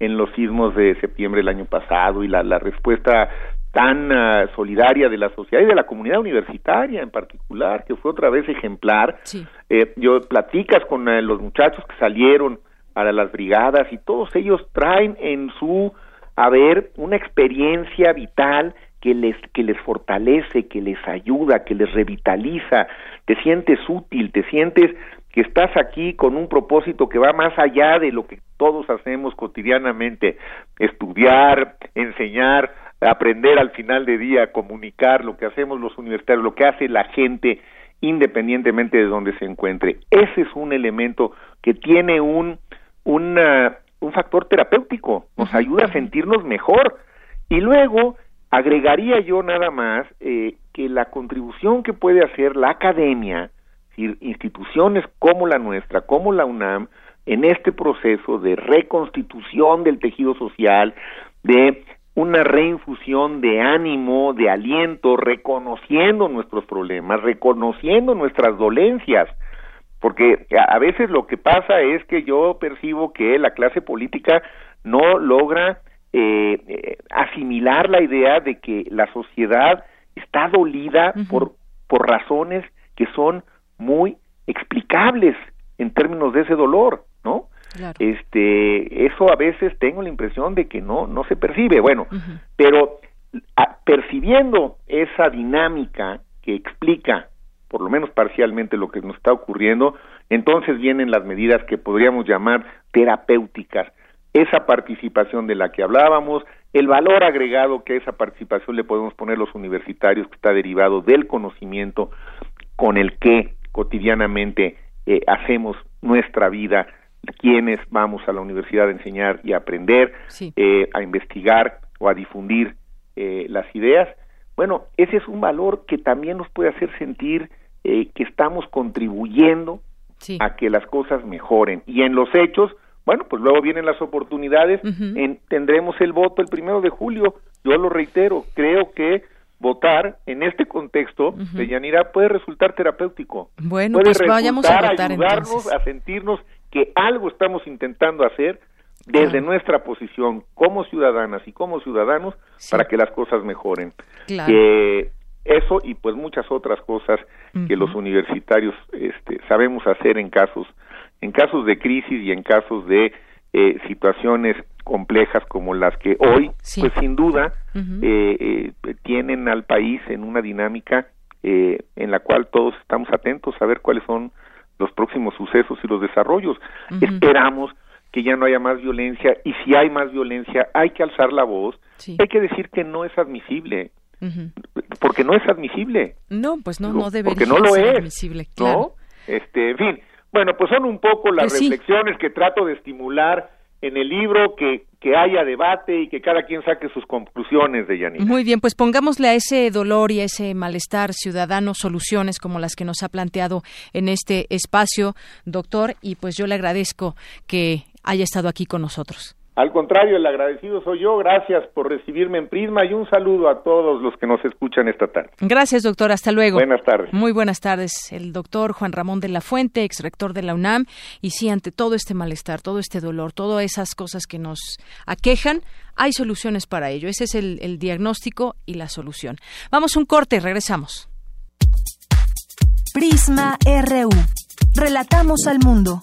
en los sismos de septiembre del año pasado y la, la respuesta tan ah, solidaria de la sociedad y de la comunidad universitaria en particular, que fue otra vez ejemplar. Eh, yo platicas con eh, los muchachos que salieron a las brigadas y todos ellos traen en su haber una experiencia vital que les, que les fortalece, que les ayuda, que les revitaliza, te sientes útil, te sientes que estás aquí con un propósito que va más allá de lo que todos hacemos cotidianamente, estudiar, enseñar, aprender al final de día, comunicar, lo que hacemos los universitarios, lo que hace la gente independientemente de donde se encuentre. Ese es un elemento que tiene un, un, un factor terapéutico, nos ayuda a sentirnos mejor. Y luego, Agregaría yo nada más eh, que la contribución que puede hacer la academia, instituciones como la nuestra, como la UNAM, en este proceso de reconstitución del tejido social, de una reinfusión de ánimo, de aliento, reconociendo nuestros problemas, reconociendo nuestras dolencias, porque a veces lo que pasa es que yo percibo que la clase política no logra eh, asimilar la idea de que la sociedad está dolida por, por razones que son muy explicables en términos de ese dolor, ¿no? Este, eso a veces tengo la impresión de que no, no se percibe, bueno, pero percibiendo esa dinámica que explica por lo menos parcialmente lo que nos está ocurriendo, entonces vienen las medidas que podríamos llamar terapéuticas, esa participación de la que hablábamos, el valor agregado que a esa participación le podemos poner los universitarios, que está derivado del conocimiento con el que cotidianamente eh, hacemos nuestra vida, quienes vamos a la universidad a enseñar y a aprender, eh, a investigar o a difundir eh, las ideas. Bueno, ese es un valor que también nos puede hacer sentir eh, que estamos contribuyendo a que las cosas mejoren. Y en los hechos, bueno, pues luego vienen las oportunidades, tendremos el voto el primero de julio. Yo lo reitero, creo que votar en este contexto de Yanira puede resultar terapéutico. Bueno, pues vayamos a votar ayudarnos a sentirnos que algo estamos intentando hacer desde nuestra posición como ciudadanas y como ciudadanos para que las cosas mejoren. Que eso y pues muchas otras cosas que los universitarios este, sabemos hacer en casos en casos de crisis y en casos de eh, situaciones complejas como las que hoy pues sin duda eh, eh, tienen al país en una dinámica en la cual todos estamos atentos a ver cuáles son los próximos sucesos y los desarrollos. Esperamos que ya no haya más violencia y si hay más violencia hay que alzar la voz, hay que decir que no es admisible, porque no es admisible. No, pues no, no debería porque no lo ser es, admisible, claro. Este, en fin, bueno, pues son un poco las pues reflexiones que trato de estimular en el libro, que, que haya debate y que cada quien saque sus conclusiones de Yanina. Muy bien, pues pongámosle a ese dolor y a ese malestar ciudadano soluciones como las que nos ha planteado en este espacio, doctor, y pues yo le agradezco que haya estado aquí con nosotros. Al contrario, el agradecido soy yo. Gracias por recibirme en Prisma y un saludo a todos los que nos escuchan esta tarde. Gracias, doctor. Hasta luego. Buenas tardes. Muy buenas tardes. El doctor Juan Ramón de la Fuente, ex rector de la UNAM. Y sí, ante todo este malestar, todo este dolor, todas esas cosas que nos aquejan, hay soluciones para ello. Ese es el, el diagnóstico y la solución. Vamos un corte, regresamos. Prisma RU. Relatamos al mundo.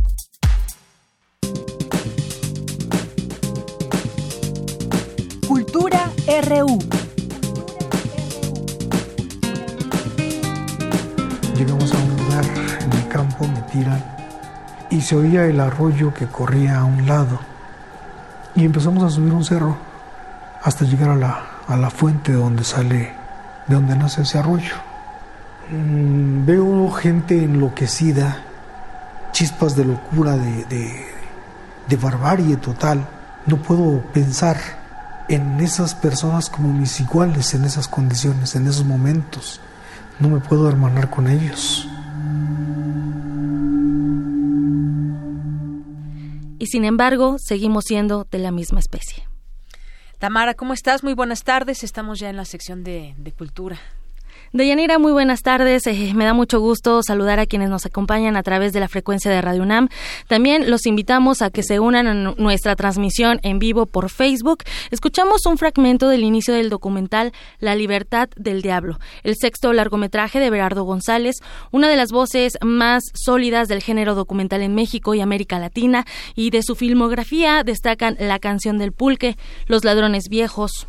RU. Llegamos a un lugar en el campo, me tiran y se oía el arroyo que corría a un lado. Y empezamos a subir un cerro hasta llegar a la, a la fuente donde sale, de donde nace ese arroyo. Mm, veo gente enloquecida, chispas de locura, de, de, de barbarie total. No puedo pensar en esas personas como mis iguales, en esas condiciones, en esos momentos. No me puedo hermanar con ellos. Y sin embargo, seguimos siendo de la misma especie. Tamara, ¿cómo estás? Muy buenas tardes. Estamos ya en la sección de, de cultura. Deyanira, muy buenas tardes. Eh, me da mucho gusto saludar a quienes nos acompañan a través de la frecuencia de Radio UNAM. También los invitamos a que se unan a nuestra transmisión en vivo por Facebook. Escuchamos un fragmento del inicio del documental La libertad del diablo, el sexto largometraje de Berardo González, una de las voces más sólidas del género documental en México y América Latina, y de su filmografía destacan La canción del pulque, Los ladrones viejos,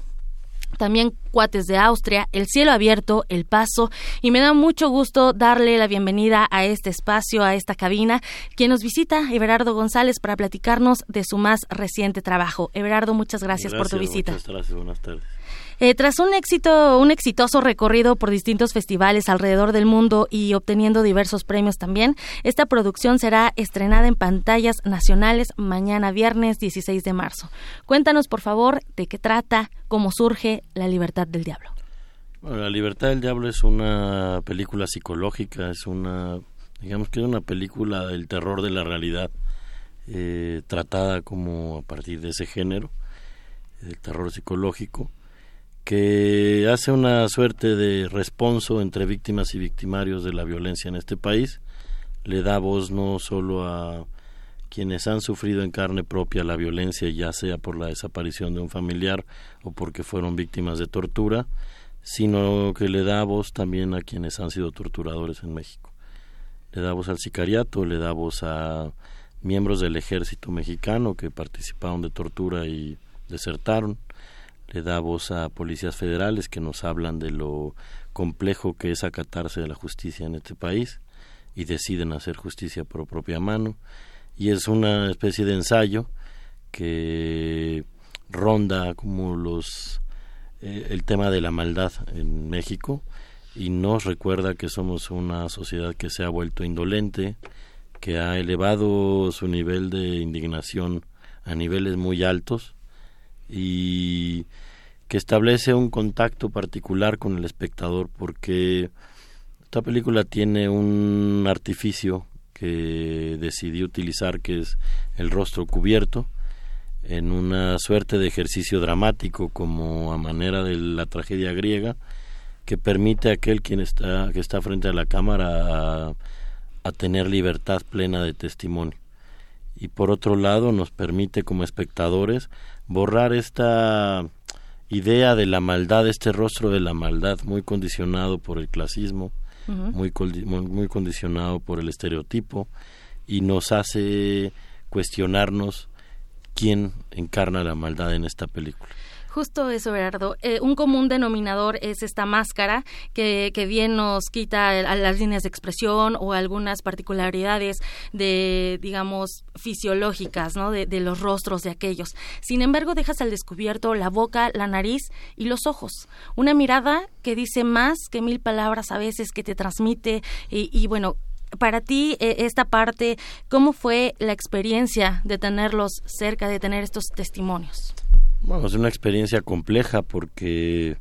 también Cuates de Austria, El Cielo Abierto, El Paso, y me da mucho gusto darle la bienvenida a este espacio, a esta cabina, quien nos visita, Everardo González, para platicarnos de su más reciente trabajo. Everardo, muchas gracias, por tu visita. Muchas gracias, buenas tardes. Eh, tras un éxito, un exitoso recorrido por distintos festivales alrededor del mundo y obteniendo diversos premios también, esta producción será estrenada en pantallas nacionales mañana viernes 16 de marzo. Cuéntanos, por favor, de qué trata, cómo surge La Libertad del Diablo. la libertad del diablo es una película psicológica, es una, digamos que es una película del terror de la realidad, eh, tratada como a partir de ese género, del terror psicológico, que hace una suerte de responso entre víctimas y victimarios de la violencia en este país, le da voz no solo a quienes han sufrido en carne propia la violencia, ya sea por la desaparición de un familiar o porque fueron víctimas de tortura, sino que le da voz también a quienes han sido torturadores en México. Le da voz al sicariato, le da voz a miembros del ejército mexicano que participaron de tortura y desertaron, le da voz a policías federales que nos hablan de lo complejo que es acatarse de la justicia en este país y deciden hacer justicia por propia mano. Y es una especie de ensayo que ronda como los eh, el tema de la maldad en México y nos recuerda que somos una sociedad que se ha vuelto indolente, que ha elevado su nivel de indignación a niveles muy altos y que establece un contacto particular con el espectador porque esta película tiene un artificio que decidí utilizar que es el rostro cubierto en una suerte de ejercicio dramático como a manera de la tragedia griega que permite a aquel quien está que está frente a la cámara a, a tener libertad plena de testimonio. Y por otro lado nos permite como espectadores borrar esta idea de la maldad, este rostro de la maldad muy condicionado por el clasismo, muy, muy condicionado por el estereotipo y nos hace cuestionarnos quién encarna la maldad en esta película. Justo eso, Gerardo. Eh, un común denominador es esta máscara que, que bien nos quita a las líneas de expresión o algunas particularidades de, digamos, fisiológicas, ¿no? De, los rostros de aquellos. Sin embargo, dejas al descubierto la boca, la nariz y los ojos. Una mirada que dice más que mil palabras a veces, que te transmite y, y bueno, para ti eh, esta parte, ¿cómo fue la experiencia de tenerlos cerca, de tener estos testimonios? Bueno, es una experiencia compleja porque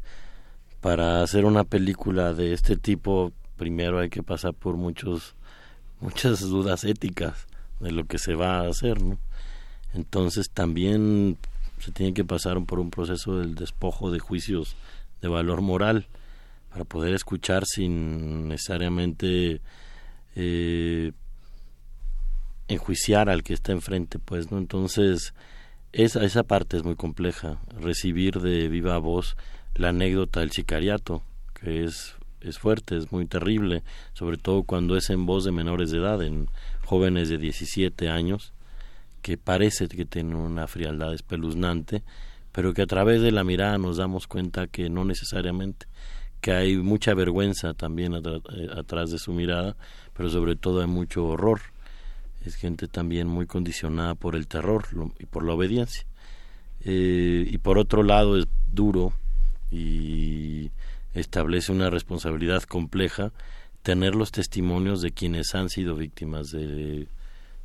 para hacer una película de este tipo, primero hay que pasar por muchos muchas dudas éticas de lo que se va a hacer, ¿no? Entonces también se tiene que pasar por un proceso del despojo de juicios de valor moral para poder escuchar sin necesariamente eh, enjuiciar al que está enfrente, pues, ¿no? Entonces, esa, esa parte es muy compleja, recibir de viva voz la anécdota del sicariato, que es, es fuerte, es muy terrible, sobre todo cuando es en voz de menores de edad, en jóvenes de 17 años, que parece que tienen una frialdad espeluznante, pero que a través de la mirada nos damos cuenta que no necesariamente, que hay mucha vergüenza también eh, atrás de su mirada, pero sobre todo hay mucho horror es gente también muy condicionada por el terror y por la obediencia. Eh, y por otro lado es duro y establece una responsabilidad compleja tener los testimonios de quienes han sido víctimas de,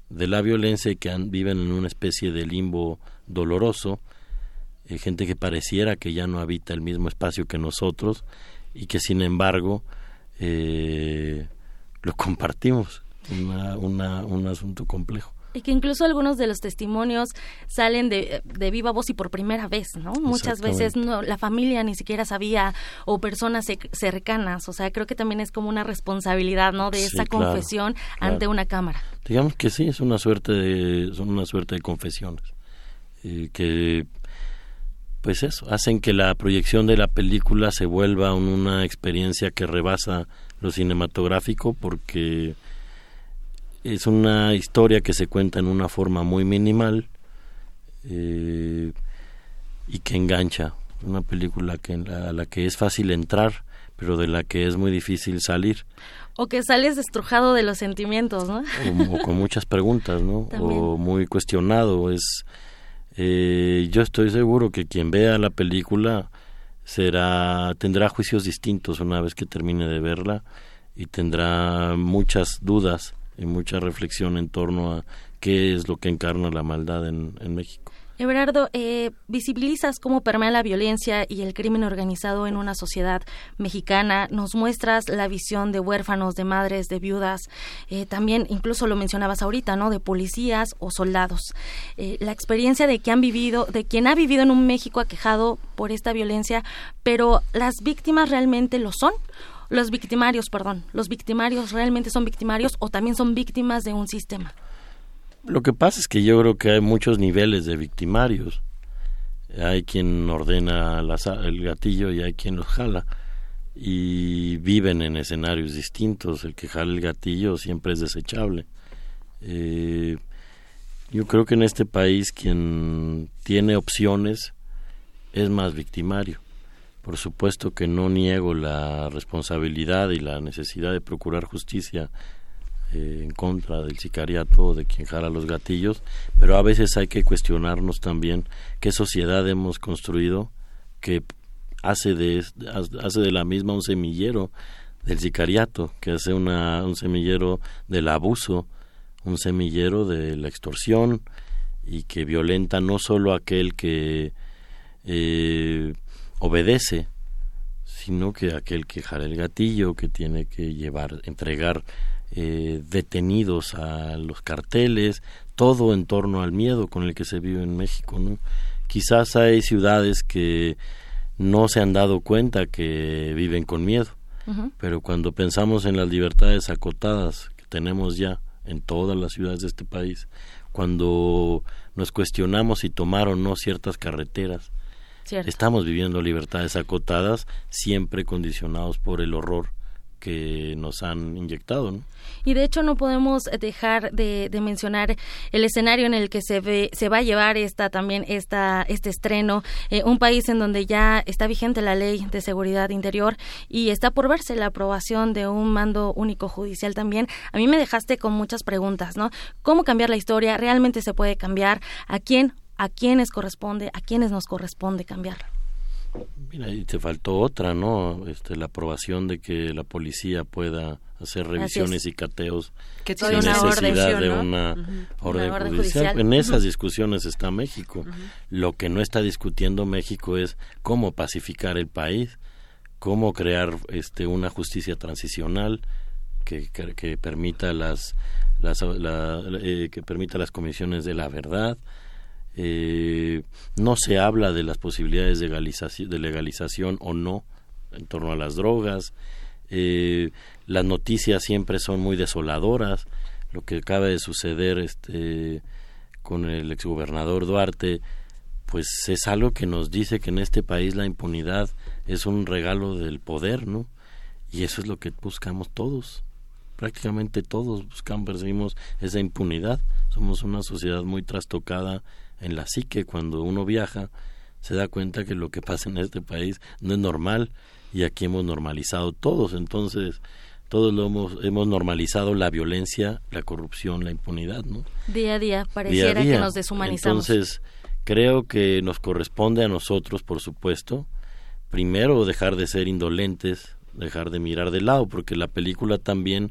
de la violencia y que han, viven en una especie de limbo doloroso, eh, gente que pareciera que ya no habita el mismo espacio que nosotros y que sin embargo eh, lo [laughs] compartimos una, un asunto complejo. Y que incluso algunos de los testimonios salen de, de viva voz y por primera vez, ¿no? Muchas veces no, la familia ni siquiera sabía o personas cercanas, o sea, creo que también es como una responsabilidad, ¿no? De esa confesión ante una cámara. Digamos que sí, es una suerte de, son una suerte de confesiones eh, que pues eso, hacen que la proyección de la película se vuelva una experiencia que rebasa lo cinematográfico porque es una historia que se cuenta en una forma muy minimal eh, y que engancha. Una película que, a la que es fácil entrar, pero de la que es muy difícil salir. O que sales destrujado de los sentimientos, ¿no? O, con muchas preguntas, ¿no? [laughs] O muy cuestionado. Es, eh, yo estoy seguro que quien vea la película será tendrá juicios distintos una vez que termine de verla y tendrá muchas dudas y mucha reflexión en torno a qué es lo que encarna la maldad en, México. Everardo, eh, visibilizas cómo permea la violencia y el crimen organizado en una sociedad mexicana, nos muestras la visión de huérfanos, de madres, de viudas, eh, también incluso lo mencionabas ahorita, ¿no? De policías o soldados. Eh, la experiencia de que han vivido, de quien ha vivido en un México aquejado por esta violencia, pero las víctimas realmente lo son. Los victimarios, perdón, los victimarios realmente son victimarios o también son víctimas de un sistema. Lo que pasa es que yo creo que hay muchos niveles de victimarios. Hay quien ordena el gatillo y hay quien los jala. Y viven en escenarios distintos. El que jala el gatillo siempre es desechable. Eh, yo creo que en este país quien tiene opciones es más victimario. Por supuesto que no niego la responsabilidad y la necesidad de procurar justicia eh, en contra del sicariato de quien jala los gatillos, pero a veces hay que cuestionarnos también qué sociedad hemos construido que hace de, hace de la misma un semillero del sicariato, que hace una, un semillero del abuso, un semillero de la extorsión y que violenta no solo aquel que eh, obedece, sino que aquel que jala el gatillo, que tiene que llevar, entregar eh, detenidos a los carteles, todo en torno al miedo con el que se vive en México. ¿no? Quizás hay ciudades que no se han dado cuenta que viven con miedo, pero cuando pensamos en las libertades acotadas que tenemos ya en todas las ciudades de este país, cuando nos cuestionamos si tomar o no ciertas carreteras, estamos viviendo libertades acotadas siempre condicionados por el horror que nos han inyectado. ¿no? Y de hecho no podemos dejar de, mencionar el escenario en el que se ve, se va a llevar esta también esta este estreno, eh, un país en donde ya está vigente la ley de seguridad interior y está por verse la aprobación de un mando único judicial también. A mí me dejaste con muchas preguntas, ¿no? ¿Cómo cambiar la historia? ¿Realmente se puede cambiar? ¿A quién? ¿A quiénes corresponde? ¿A quiénes nos corresponde cambiarla? Mira, y te faltó otra, ¿no? Este, la aprobación de que la policía pueda hacer revisiones y cateos sin necesidad de una, orden, judicial. En esas discusiones está México. Lo que no está discutiendo México es cómo pacificar el país, cómo crear este, una justicia transicional que, que, permita las, las eh, que permita las comisiones de la verdad, eh, no se habla de las posibilidades de legalización, o no en torno a las drogas. Eh, las noticias siempre son muy desoladoras. Lo que acaba de suceder este, con el exgobernador Duarte, pues es algo que nos dice que en este país la impunidad es un regalo del poder, ¿no? Y eso es lo que buscamos todos. Prácticamente todos buscamos, percibimos esa impunidad. Somos una sociedad muy trastocada en la psique cuando uno viaja se da cuenta que lo que pasa en este país no es normal y aquí hemos normalizado todos. Entonces todos lo hemos hemos normalizado la violencia la corrupción la impunidad no día a día pareciera que nos deshumanizamos. Entonces creo que nos corresponde a nosotros por supuesto primero dejar de ser indolentes dejar de mirar de lado porque la película también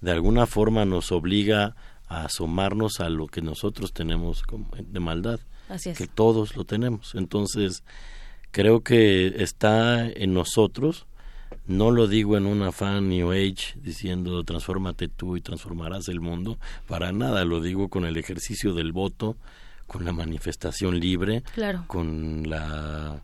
de alguna forma nos obliga a asomarnos a lo que nosotros tenemos de maldad, que todos lo tenemos. Entonces, creo que está en nosotros, no lo digo en un afán New Age diciendo transfórmate tú y transformarás el mundo, para nada, lo digo con el ejercicio del voto, con la manifestación libre, con la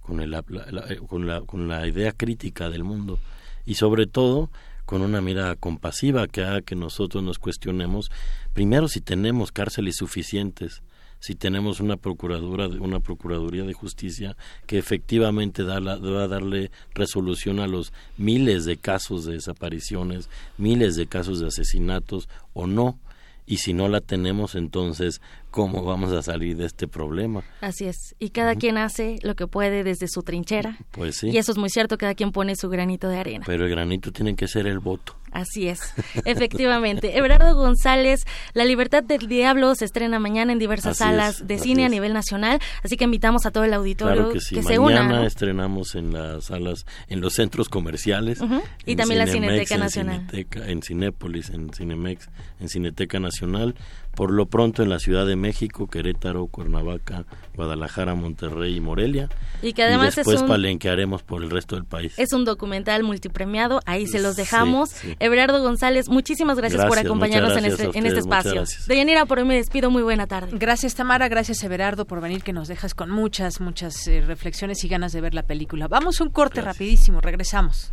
con, el, eh, con, la, con la idea crítica del mundo. Y sobre todo con una mirada compasiva que haga que nosotros nos cuestionemos primero si tenemos cárceles suficientes si tenemos una una procuraduría de justicia que efectivamente da la, va a darle resolución a los miles de casos de desapariciones miles de casos de asesinatos o no. Y si no la tenemos entonces cómo vamos a salir de este problema. Así es, y cada quien hace lo que puede desde su trinchera. Pues sí. Y eso es muy cierto, cada quien pone su granito de arena. Pero el granito tiene que ser el voto. Así es, [laughs] efectivamente. Everardo González, La Libertad del Diablo se estrena mañana en diversas salas de cine a nivel nacional, así que invitamos a todo el auditorio que, sí. se una. Mañana estrenamos en las salas, en los centros comerciales. Y también la Cineteca Nacional. en Cinépolis, en Cinemex, en Cineteca Nacional. Por lo pronto en la Ciudad de México, Querétaro, Cuernavaca, Guadalajara, Monterrey y Morelia. Y que además después es un, palenquearemos por el resto del país. Es un documental multipremiado, ahí se los dejamos. Everardo González, muchísimas gracias, por acompañarnos en este, en este espacio. Deyanira, por hoy me despido, muy buena tarde. Gracias Tamara, gracias Everardo por venir, que nos dejas con muchas, muchas eh, reflexiones y ganas de ver la película. Vamos a un corte rapidísimo, regresamos.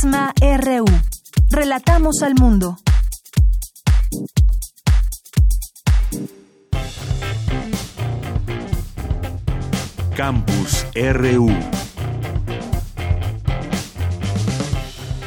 Prisma RU. Relatamos al mundo. Campus RU.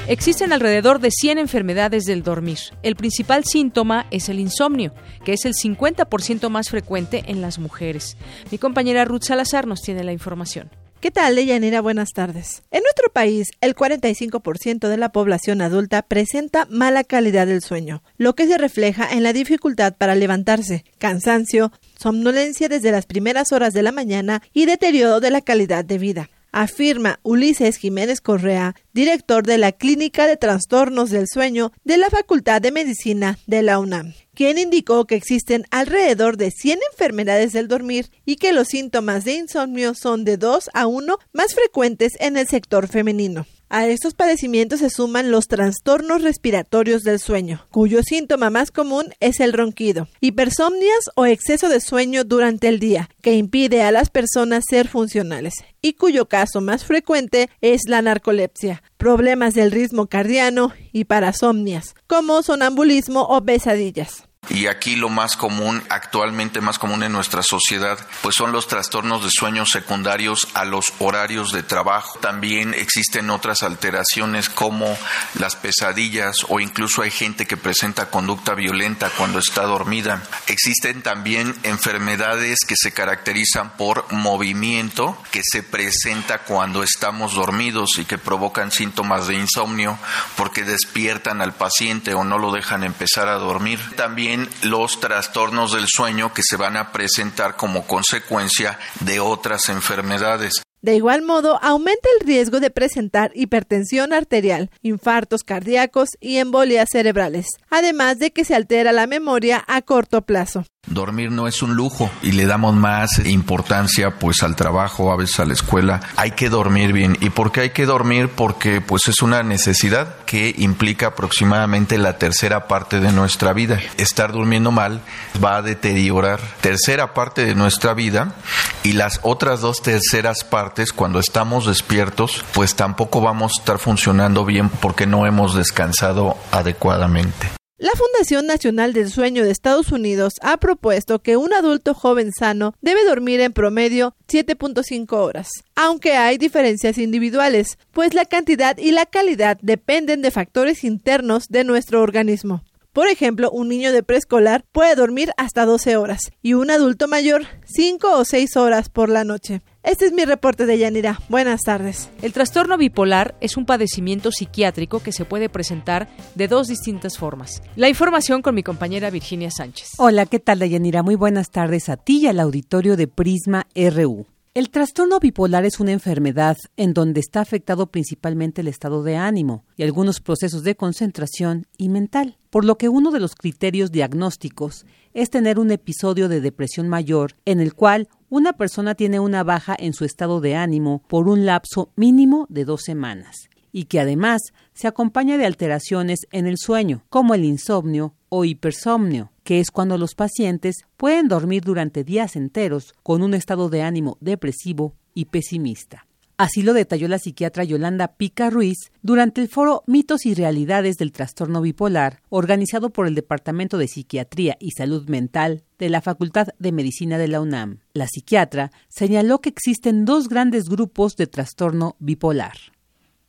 Existen alrededor de 100 enfermedades del dormir. El principal síntoma es el insomnio, que es el 50% más frecuente en las mujeres. Mi compañera Ruth Salazar nos tiene la información. ¿Qué tal, Deyanira? Buenas tardes. En nuestro país, el 45% de la población adulta presenta mala calidad del sueño, lo que se refleja en la dificultad para levantarse, cansancio, somnolencia desde las primeras horas de la mañana y deterioro de la calidad de vida afirma Ulises Jiménez Correa, director de la Clínica de Trastornos del Sueño de la Facultad de Medicina de la UNAM, quien indicó que existen alrededor de 100 enfermedades del dormir y que los síntomas de insomnio son de 2 a 1 más frecuentes en el sector femenino. A estos padecimientos se suman los trastornos respiratorios del sueño, cuyo síntoma más común es el ronquido, hipersomnias o exceso de sueño durante el día, que impide a las personas ser funcionales, y cuyo caso más frecuente es la narcolepsia, problemas del ritmo cardiano y parasomnias, como sonambulismo o pesadillas. Y aquí lo más común, actualmente más común en nuestra sociedad, pues son los trastornos de sueño secundarios a los horarios de trabajo. También existen otras alteraciones como las pesadillas o incluso hay gente que presenta conducta violenta cuando está dormida. Existen también enfermedades que se caracterizan por movimiento que se presenta cuando estamos dormidos y que provocan síntomas de insomnio porque despiertan al paciente o no lo dejan empezar a dormir. También los trastornos del sueño que se van a presentar como consecuencia de otras enfermedades. De igual modo, aumenta el riesgo de presentar hipertensión arterial, infartos cardíacos y embolias cerebrales, además de que se altera la memoria a corto plazo. Dormir no es un lujo y le damos más importancia pues al trabajo, a veces a la escuela. Hay que dormir bien. ¿Y por qué hay que dormir? Porque pues es una necesidad que implica aproximadamente la tercera parte de nuestra vida. Estar durmiendo mal va a deteriorar tercera parte de nuestra vida y las otras dos terceras partes cuando estamos despiertos pues tampoco vamos a estar funcionando bien porque no hemos descansado adecuadamente. La Fundación Nacional del Sueño de Estados Unidos ha propuesto que un adulto joven sano debe dormir en promedio 7.5 horas, aunque hay diferencias individuales, pues la cantidad y la calidad dependen de factores internos de nuestro organismo. Por ejemplo, un niño de preescolar puede dormir hasta 12 horas y un adulto mayor 5 o 6 horas por la noche. Este es mi reporte de Yanira. Buenas tardes. El trastorno bipolar es un padecimiento psiquiátrico que se puede presentar de dos distintas formas. La información con mi compañera Virginia Sánchez. Hola, ¿qué tal, Yanira? Muy buenas tardes a ti y al auditorio de Prisma RU. El trastorno bipolar es una enfermedad en donde está afectado principalmente el estado de ánimo y algunos procesos de concentración y mental, por lo que uno de los criterios diagnósticos es tener un episodio de depresión mayor en el cual una persona tiene una baja en su estado de ánimo por un lapso mínimo de dos semanas y que además se acompaña de alteraciones en el sueño, como el insomnio o hipersomnio, que es cuando los pacientes pueden dormir durante días enteros con un estado de ánimo depresivo y pesimista. Así lo detalló la psiquiatra Yolanda Pica Ruiz durante el foro Mitos y Realidades del Trastorno Bipolar, organizado por el Departamento de Psiquiatría y Salud Mental de la Facultad de Medicina de la UNAM. La psiquiatra señaló que existen dos grandes grupos de trastorno bipolar.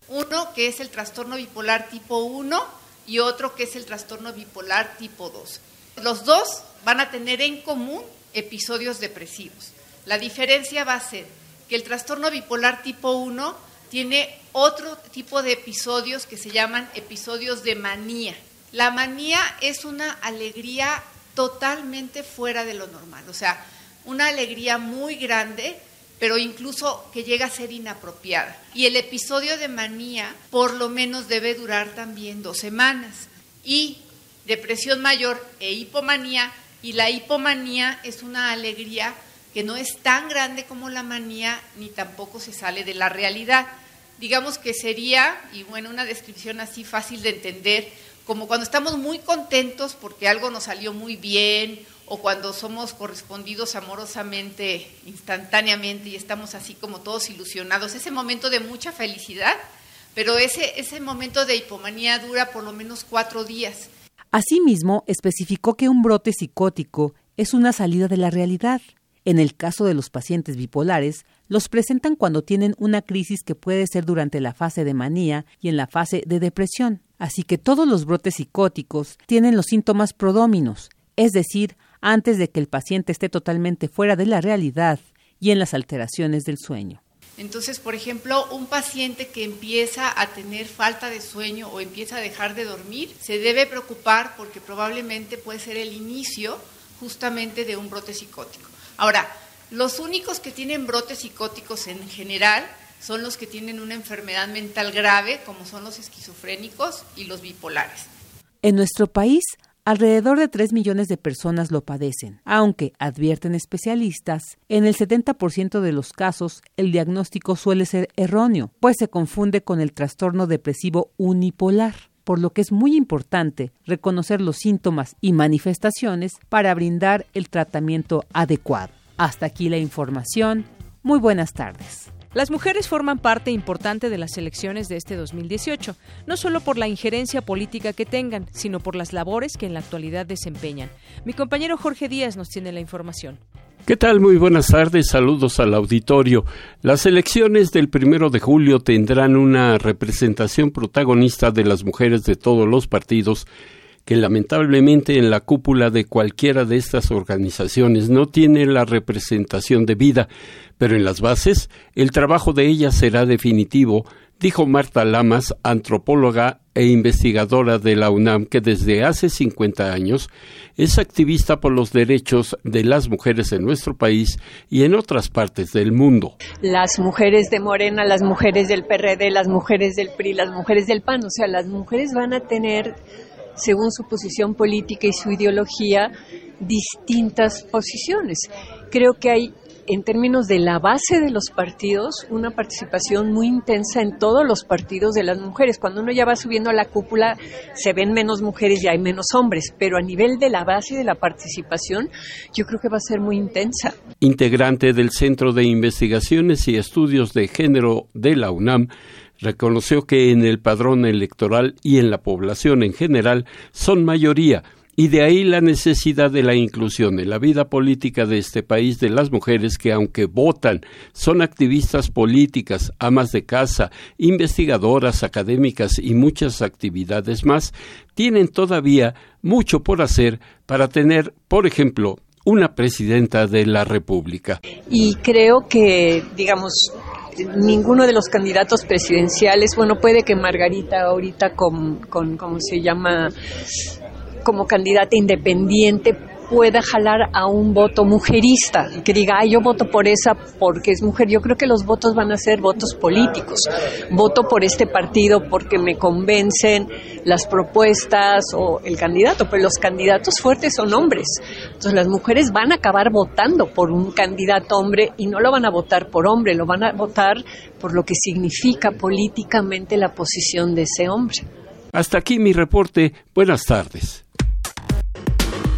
Uno que es el trastorno bipolar tipo 1 y otro que es el trastorno bipolar tipo 2. Los dos van a tener en común episodios depresivos. La diferencia va a ser que el trastorno bipolar tipo 1 tiene otro tipo de episodios que se llaman episodios de manía. La manía es una alegría totalmente fuera de lo normal, o sea, una alegría muy grande, pero incluso que llega a ser inapropiada. Y el episodio de manía por lo menos debe durar también dos semanas. Y depresión mayor e hipomanía, y la hipomanía es una alegría que no es tan grande como la manía ni tampoco se sale de la realidad. Digamos que sería, y bueno, una descripción así fácil de entender, como cuando estamos muy contentos porque algo nos salió muy bien o cuando somos correspondidos amorosamente, instantáneamente y estamos así como todos ilusionados. Ese momento de mucha felicidad, pero ese, ese momento de hipomanía dura por lo menos cuatro días. Asimismo, especificó que un brote psicótico es una salida de la realidad en el caso de los pacientes bipolares, los presentan cuando tienen una crisis que puede ser durante la fase de manía y en la fase de depresión. Así que todos los brotes psicóticos tienen los síntomas prodóminos, es decir, antes de que el paciente esté totalmente fuera de la realidad y en las alteraciones del sueño. Entonces, por ejemplo, un paciente que empieza a tener falta de sueño o empieza a dejar de dormir, se debe preocupar porque probablemente puede ser el inicio justamente de un brote psicótico. Ahora, los únicos que tienen brotes psicóticos en general son los que tienen una enfermedad mental grave, como son los esquizofrénicos y los bipolares. En nuestro país, alrededor de 3 millones de personas lo padecen, aunque, advierten especialistas, en el 70% de los casos el diagnóstico suele ser erróneo, pues se confunde con el trastorno depresivo unipolar por lo que es muy importante reconocer los síntomas y manifestaciones para brindar el tratamiento adecuado. Hasta aquí la información. Muy buenas tardes. Las mujeres forman parte importante de las elecciones de este 2018, no solo por la injerencia política que tengan, sino por las labores que en la actualidad desempeñan. Mi compañero Jorge Díaz nos tiene la información. ¿Qué tal? Muy buenas tardes, saludos al auditorio. Las elecciones del primero de julio tendrán una representación protagonista de las mujeres de todos los partidos que lamentablemente en la cúpula de cualquiera de estas organizaciones no tiene la representación debida, pero en las bases el trabajo de ellas será definitivo dijo Marta Lamas, antropóloga e investigadora de la UNAM, que desde hace 50 años es activista por los derechos de las mujeres en nuestro país y en otras partes del mundo. Las mujeres de Morena, las mujeres del PRD, las mujeres del PRI, las mujeres del PAN, o sea, las mujeres van a tener, según su posición política y su ideología, distintas posiciones. Creo que hay en términos de la base de los partidos, una participación muy intensa en todos los partidos de las mujeres. Cuando uno ya va subiendo a la cúpula, se ven menos mujeres y hay menos hombres, pero a nivel de la base de la participación, yo creo que va a ser muy intensa. Integrante del Centro de Investigaciones y Estudios de Género de la UNAM, reconoció que en el padrón electoral y en la población en general son mayoría y de ahí la necesidad de la inclusión en la vida política de este país de las mujeres que aunque votan, son activistas políticas, amas de casa, investigadoras, académicas y muchas actividades más, tienen todavía mucho por hacer para tener, por ejemplo, una presidenta de la República. Y creo que, digamos, ninguno de los candidatos presidenciales, bueno, puede que Margarita ahorita con, con ¿cómo se llama? como candidata independiente pueda jalar a un voto mujerista, que diga, ay, yo voto por esa porque es mujer. Yo creo que los votos van a ser votos políticos. Voto por este partido porque me convencen las propuestas o el candidato, pero los candidatos fuertes son hombres. Entonces las mujeres van a acabar votando por un candidato hombre y no lo van a votar por hombre, lo van a votar por lo que significa políticamente la posición de ese hombre. Hasta aquí mi reporte. Buenas tardes.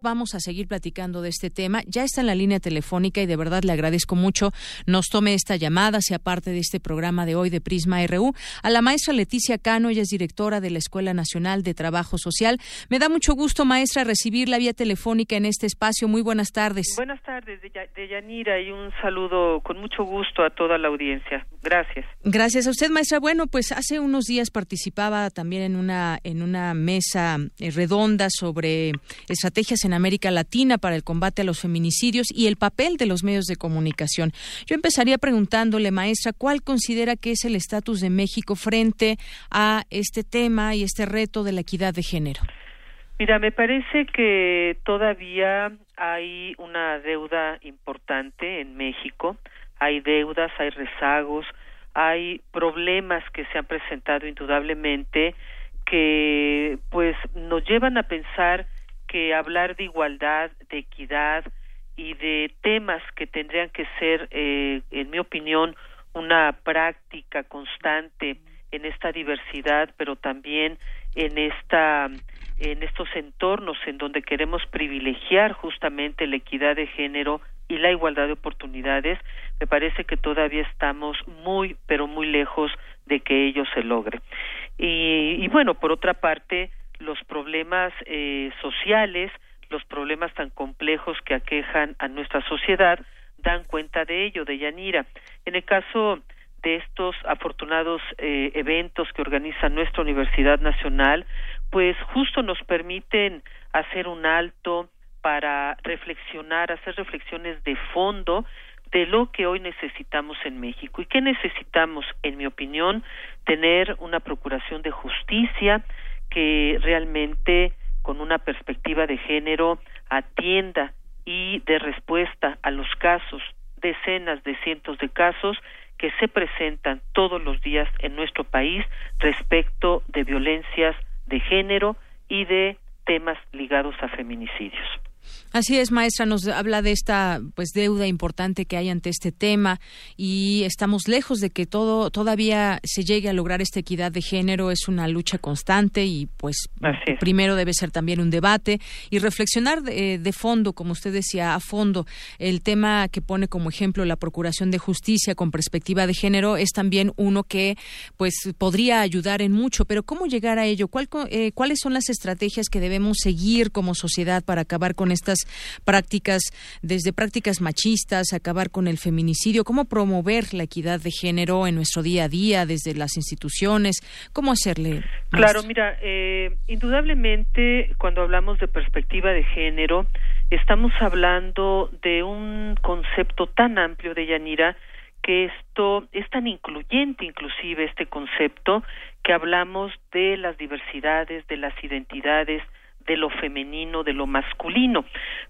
Vamos a seguir platicando de este tema. Ya está en la línea telefónica y de verdad le agradezco mucho nos tome esta llamada, sea parte de este programa de hoy de Prisma RU, a la maestra Leticia Cano, ella es directora de la Escuela Nacional de Trabajo Social. Me da mucho gusto, maestra, recibir la vía telefónica en este espacio. Muy buenas tardes. Buenas tardes, de Yanira, y un saludo con mucho gusto a toda la audiencia. Gracias. Gracias a usted, maestra. Bueno, pues hace unos días participaba también en una, en una mesa eh, redonda sobre estrategias en América Latina para el combate a los feminicidios y el papel de los medios de comunicación. Yo empezaría preguntándole, maestra, ¿cuál considera que es el estatus de México frente a este tema y este reto de la equidad de género? Mira, me parece que todavía hay una deuda importante en México. Hay deudas, hay rezagos, hay problemas que se han presentado indudablemente que pues nos llevan a pensar que hablar de igualdad, de equidad y de temas que tendrían que ser, eh, en mi opinión, una práctica constante en esta diversidad, pero también en esta en estos entornos en donde queremos privilegiar justamente la equidad de género y la igualdad de oportunidades, me parece que todavía estamos muy, pero muy lejos de que ello se logre. Y, y bueno, por otra parte, los problemas eh, sociales, los problemas tan complejos que aquejan a nuestra sociedad, dan cuenta de ello, de Yanira. En el caso de estos afortunados eh, eventos que organiza nuestra Universidad Nacional, pues justo nos permiten hacer un alto para reflexionar, hacer reflexiones de fondo de lo que hoy necesitamos en México. ¿Y qué necesitamos, en mi opinión? Tener una procuración de justicia, que realmente con una perspectiva de género atienda y de respuesta a los casos, decenas de cientos de casos que se presentan todos los días en nuestro país respecto de violencias de género y de temas ligados a feminicidios. Así es, maestra, nos habla de esta pues deuda importante que hay ante este tema y estamos lejos de que todo todavía se llegue a lograr esta equidad de género, es una lucha constante y pues primero debe ser también un debate y reflexionar de, de, fondo, como usted decía, a fondo. El tema que pone como ejemplo la Procuración de Justicia con perspectiva de género es también uno que pues podría ayudar en mucho, pero ¿cómo llegar a ello? ¿Cuál, eh, ¿Cuáles son las estrategias que debemos seguir como sociedad para acabar con estas prácticas, desde prácticas machistas, acabar con el feminicidio, cómo promover la equidad de género en nuestro día a día, desde las instituciones, cómo hacerle. Claro, mira, eh, indudablemente cuando hablamos de perspectiva de género, estamos hablando de un concepto tan amplio de Yanira que esto es tan incluyente inclusive este concepto que hablamos de las diversidades, de las identidades, de lo femenino, de lo masculino.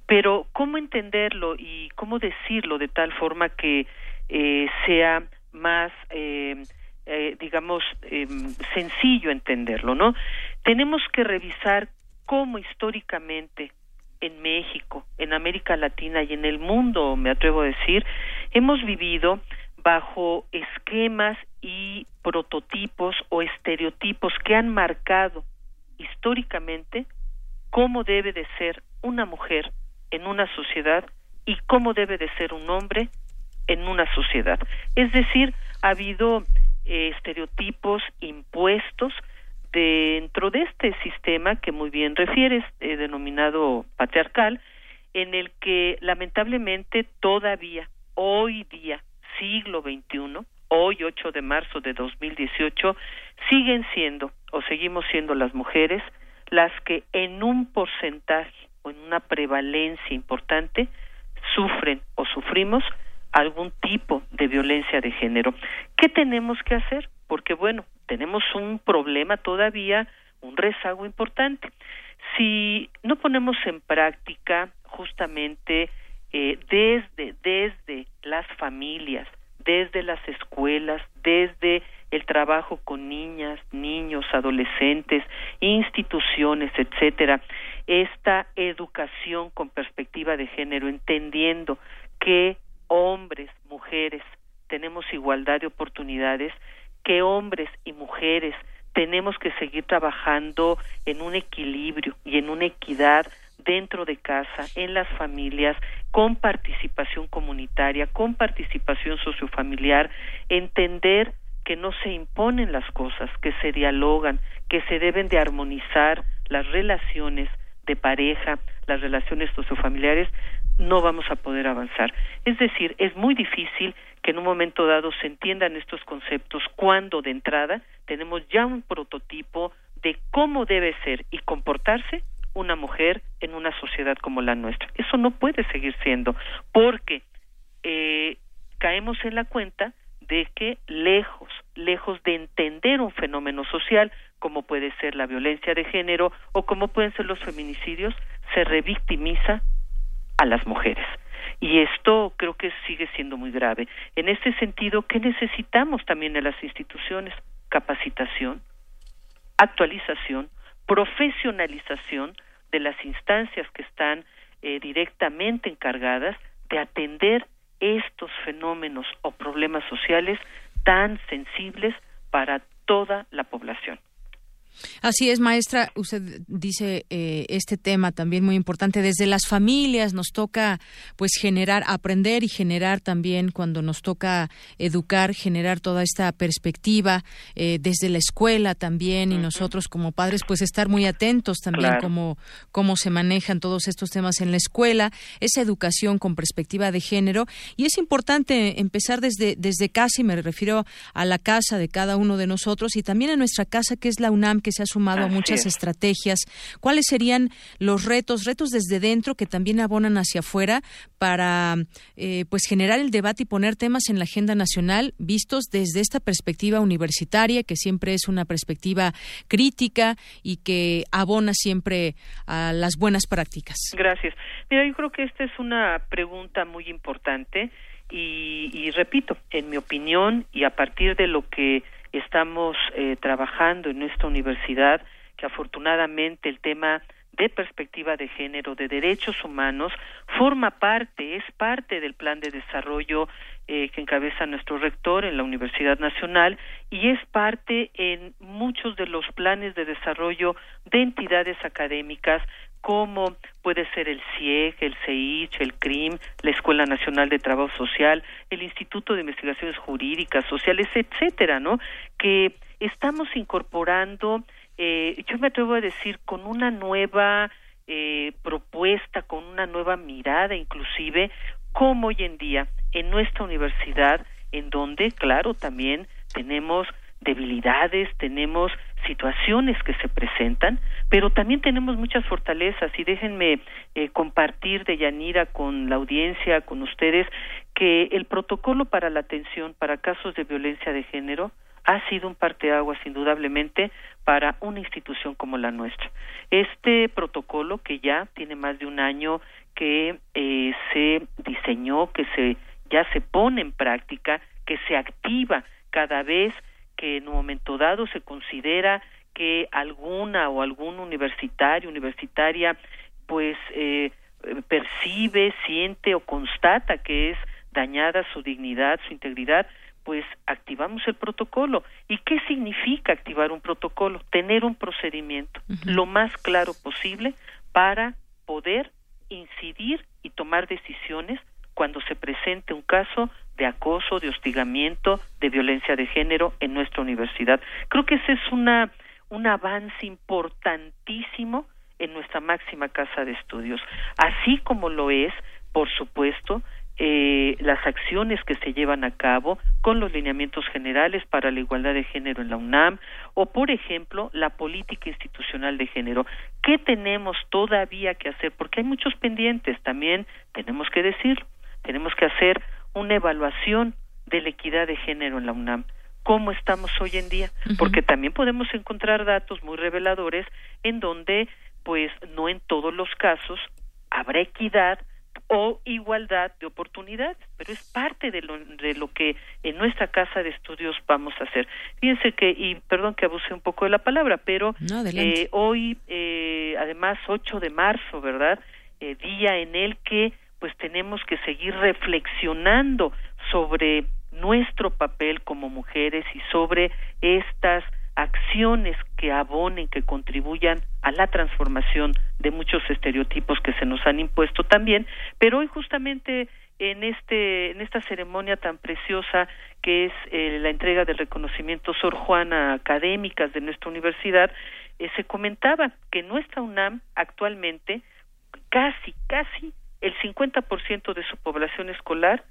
Pero cómo entenderlo y cómo decirlo de tal forma que eh, sea más, eh, eh, digamos, em, sencillo entenderlo, ¿no? Tenemos que revisar cómo históricamente en México, en América Latina y en el mundo, me atrevo a decir, hemos vivido bajo esquemas y prototipos o estereotipos que han marcado históricamente cómo debe de ser una mujer en una sociedad y cómo debe de ser un hombre en una sociedad. Es decir, ha habido eh, estereotipos impuestos dentro de este sistema que muy bien refieres, eh, denominado patriarcal, en el que lamentablemente todavía, hoy día, siglo XXI, hoy 8 de marzo de 2018, siguen siendo o seguimos siendo las mujeres las que en un porcentaje o en una prevalencia importante sufren o sufrimos algún tipo de violencia de género. ¿Qué tenemos que hacer? Porque bueno, tenemos un problema todavía, un rezago importante. Si no ponemos en práctica justamente eh, desde desde las familias, desde las escuelas, desde el trabajo con niñas, niños, adolescentes, instituciones, etcétera, esta educación con perspectiva de género, entendiendo que hombres, mujeres tenemos igualdad de oportunidades, que hombres y mujeres tenemos que seguir trabajando en un equilibrio y en una equidad dentro de casa, en las familias, con participación comunitaria, con participación sociofamiliar, entender que no se imponen las cosas, que se dialogan, que se deben de armonizar las relaciones de pareja, las relaciones sociofamiliares, no vamos a poder avanzar. Es decir, es muy difícil que en un momento dado se entiendan estos conceptos cuando de entrada tenemos ya un prototipo de cómo debe ser y comportarse una mujer en una sociedad como la nuestra. Eso no puede seguir siendo, porque eh, caemos en la cuenta de que lejos, lejos de entender un fenómeno social como puede ser la violencia de género o como pueden ser los feminicidios, se revictimiza a las mujeres. Y esto creo que sigue siendo muy grave. En este sentido, ¿qué necesitamos también en las instituciones? Capacitación, actualización, profesionalización de las instancias que están eh, directamente encargadas de atender estos fenómenos o problemas sociales tan sensibles para toda la población. Así es, maestra. Usted dice eh, este tema también muy importante. Desde las familias nos toca, pues, generar, aprender y generar también cuando nos toca educar, generar toda esta perspectiva eh, desde la escuela también y nosotros como padres, pues, estar muy atentos también cómo, cómo se manejan todos estos temas en la escuela, esa educación con perspectiva de género y es importante empezar desde desde casa y me refiero a la casa de cada uno de nosotros y también a nuestra casa que es la UNAM que se ha sumado a muchas estrategias. ¿Cuáles serían los retos, retos desde dentro que también abonan hacia afuera para eh, pues generar el debate y poner temas en la agenda nacional vistos desde esta perspectiva universitaria, que siempre es una perspectiva crítica y que abona siempre a las buenas prácticas? Gracias. Mira, yo creo que esta es una pregunta muy importante y, y repito, en mi opinión y a partir de lo que estamos eh, trabajando en nuestra universidad, que afortunadamente el tema de perspectiva de género, de derechos humanos, forma parte, es parte del plan de desarrollo eh, que encabeza nuestro rector en la Universidad Nacional y es parte en muchos de los planes de desarrollo de entidades académicas como puede ser el CIEG, el CEICH, el CRIM, la Escuela Nacional de Trabajo Social, el Instituto de Investigaciones Jurídicas, Sociales, etcétera, ¿no? Que estamos incorporando, eh, yo me atrevo a decir, con una nueva eh, propuesta, con una nueva mirada, inclusive, como hoy en día en nuestra universidad, en donde, claro, también tenemos debilidades, tenemos situaciones que se presentan, pero también tenemos muchas fortalezas y déjenme eh, compartir de Yanira con la audiencia, con ustedes, que el protocolo para la atención para casos de violencia de género ha sido un parteaguas indudablemente para una institución como la nuestra. Este protocolo que ya tiene más de un año que eh, se diseñó, que se ya se pone en práctica, que se activa cada vez que en un momento dado se considera que alguna o algún universitario, universitaria, pues eh, percibe, siente o constata que es dañada su dignidad, su integridad, pues activamos el protocolo. ¿Y qué significa activar un protocolo? Tener un procedimiento lo más claro posible para poder incidir y tomar decisiones cuando se presente un caso de acoso, de hostigamiento, de violencia de género en nuestra universidad. Creo que ese es una, un avance importantísimo en nuestra máxima casa de estudios, así como lo es, por supuesto, eh, las acciones que se llevan a cabo con los lineamientos generales para la igualdad de género en la UNAM o, por ejemplo, la política institucional de género. ¿Qué tenemos todavía que hacer? Porque hay muchos pendientes, también tenemos que decirlo. Tenemos que hacer una evaluación de la equidad de género en la UNAM. ¿Cómo estamos hoy en día? Porque también podemos encontrar datos muy reveladores en donde, pues, no en todos los casos habrá equidad o igualdad de oportunidades, pero es parte de lo, de lo que en nuestra casa de estudios vamos a hacer. Fíjense que, y perdón que abuse un poco de la palabra, pero eh, hoy, eh, además, 8 de marzo, ¿verdad? Eh, día en el que pues tenemos que seguir reflexionando sobre nuestro papel como mujeres y sobre estas acciones que abonen, que contribuyan a la transformación de muchos estereotipos que se nos han impuesto también, pero hoy justamente en este en esta ceremonia tan preciosa que es eh, la entrega del reconocimiento Sor Juana a académicas de nuestra universidad eh, se comentaba que nuestra UNAM actualmente casi casi el 50% de su población escolar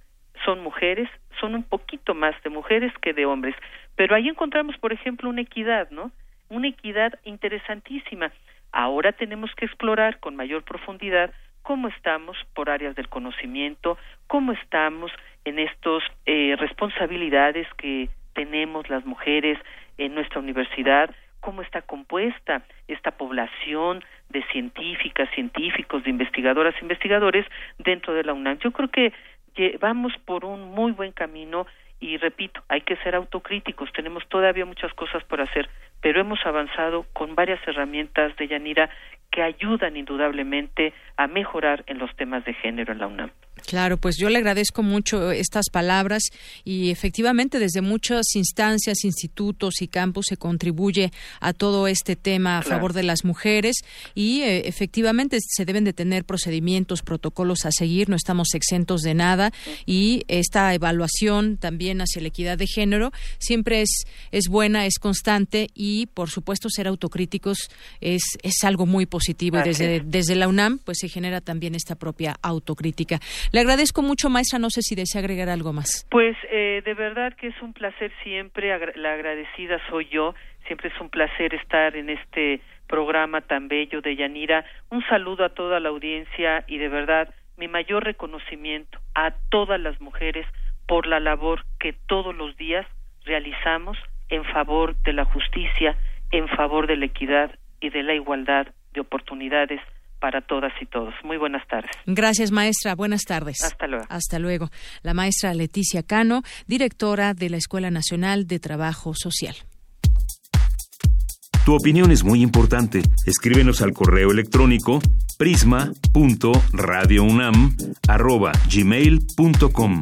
son mujeres, son un poquito más de mujeres que de hombres. Pero ahí encontramos, por ejemplo, una equidad, ¿no? Una equidad interesantísima. Ahora tenemos que explorar con mayor profundidad cómo estamos por áreas del conocimiento, cómo estamos en estas eh, responsabilidades que tenemos las mujeres en nuestra universidad, cómo está compuesta esta población de científicas, científicos, de investigadoras, investigadores dentro de la UNAM. Yo creo que vamos por un muy buen camino y repito, hay que ser autocríticos, tenemos todavía muchas cosas por hacer, pero hemos avanzado con varias herramientas de Yanira que ayudan indudablemente a mejorar en los temas de género en la UNAM. Claro, pues yo le agradezco mucho estas palabras y efectivamente desde muchas instancias, institutos y campus se contribuye a todo este tema a favor de las mujeres y eh, efectivamente se deben de tener procedimientos, protocolos a seguir, no estamos exentos de nada y esta evaluación también hacia la equidad de género siempre es es buena, es constante y por supuesto ser autocríticos es es algo muy positivo y desde desde la UNAM pues se genera también esta propia autocrítica. Le agradezco mucho, maestra. No sé si desea agregar algo más. Pues eh, de verdad que es un placer siempre. la agradecida soy yo. Siempre es un placer estar en este programa tan bello de Yanira. Un saludo a toda la audiencia y de verdad mi mayor reconocimiento a todas las mujeres por la labor que todos los días realizamos en favor de la justicia, en favor de la equidad y de la igualdad de oportunidades para todas y todos. Muy buenas tardes. Gracias, maestra. Buenas tardes. Hasta luego. Hasta luego. La maestra Leticia Cano, directora de la Escuela Nacional de Trabajo Social. Tu opinión es muy importante. Escríbenos al correo electrónico prisma.radiounam@gmail.com.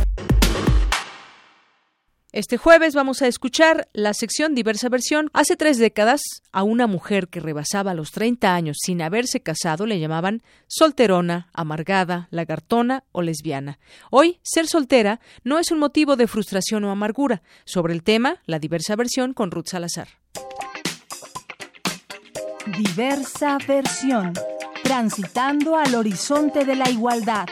Este jueves vamos a escuchar la sección Diversa Versión. Hace tres décadas, a una mujer que rebasaba los 30 años sin haberse casado le llamaban solterona, amargada, lagartona o lesbiana. Hoy, ser soltera no es un motivo de frustración o amargura. Sobre el tema, la Diversa Versión con Ruth Salazar. Diversa Versión. Transitando al horizonte de la igualdad.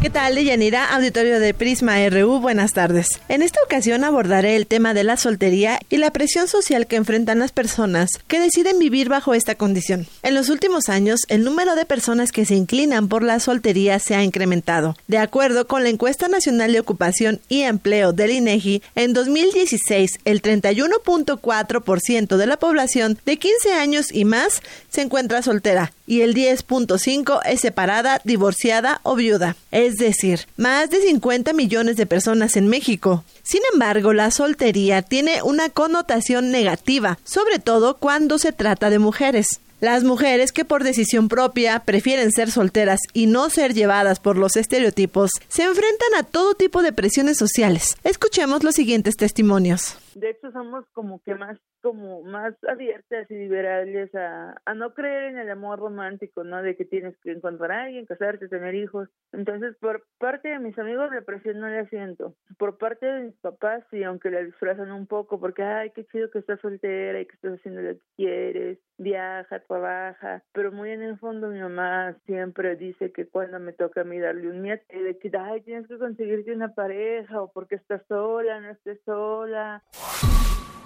¿Qué tal, Deyanira? Auditorio de Prisma RU, buenas tardes. En esta ocasión abordaré el tema de la soltería y la presión social que enfrentan las personas que deciden vivir bajo esta condición. En los últimos años, el número de personas que se inclinan por la soltería se ha incrementado. De acuerdo con la encuesta nacional de ocupación y empleo del INEGI, en 2016 el 31.4% de la población de 15 años y más se encuentra soltera y el 10.5 es separada, divorciada o viuda es decir, más de 50 millones de personas en México. Sin embargo, la soltería tiene una connotación negativa, sobre todo cuando se trata de mujeres. Las mujeres que por decisión propia prefieren ser solteras y no ser llevadas por los estereotipos se enfrentan a todo tipo de presiones sociales. Escuchemos los siguientes testimonios. De hecho, somos como que más como más abiertas y liberales a, a no creer en el amor romántico, ¿no? De que tienes que encontrar a alguien, casarte, tener hijos. Entonces, por parte de mis amigos, la presión no la siento. Por parte de mis papás, sí, aunque la disfrazan un poco, porque, ay, qué chido que estás soltera y que estás haciendo lo que quieres, viaja, trabaja. Pero muy en el fondo, mi mamá siempre dice que cuando me toca a mí darle un nieto, de que, ay, tienes que conseguirte una pareja, o porque estás sola, no estés sola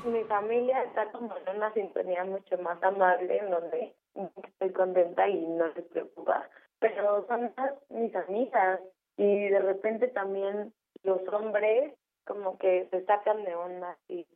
mi familia está como en una sintonía mucho más amable, en donde estoy contenta y no se preocupa. Pero son más mis amigas y de repente también los hombres como que se sacan de onda y,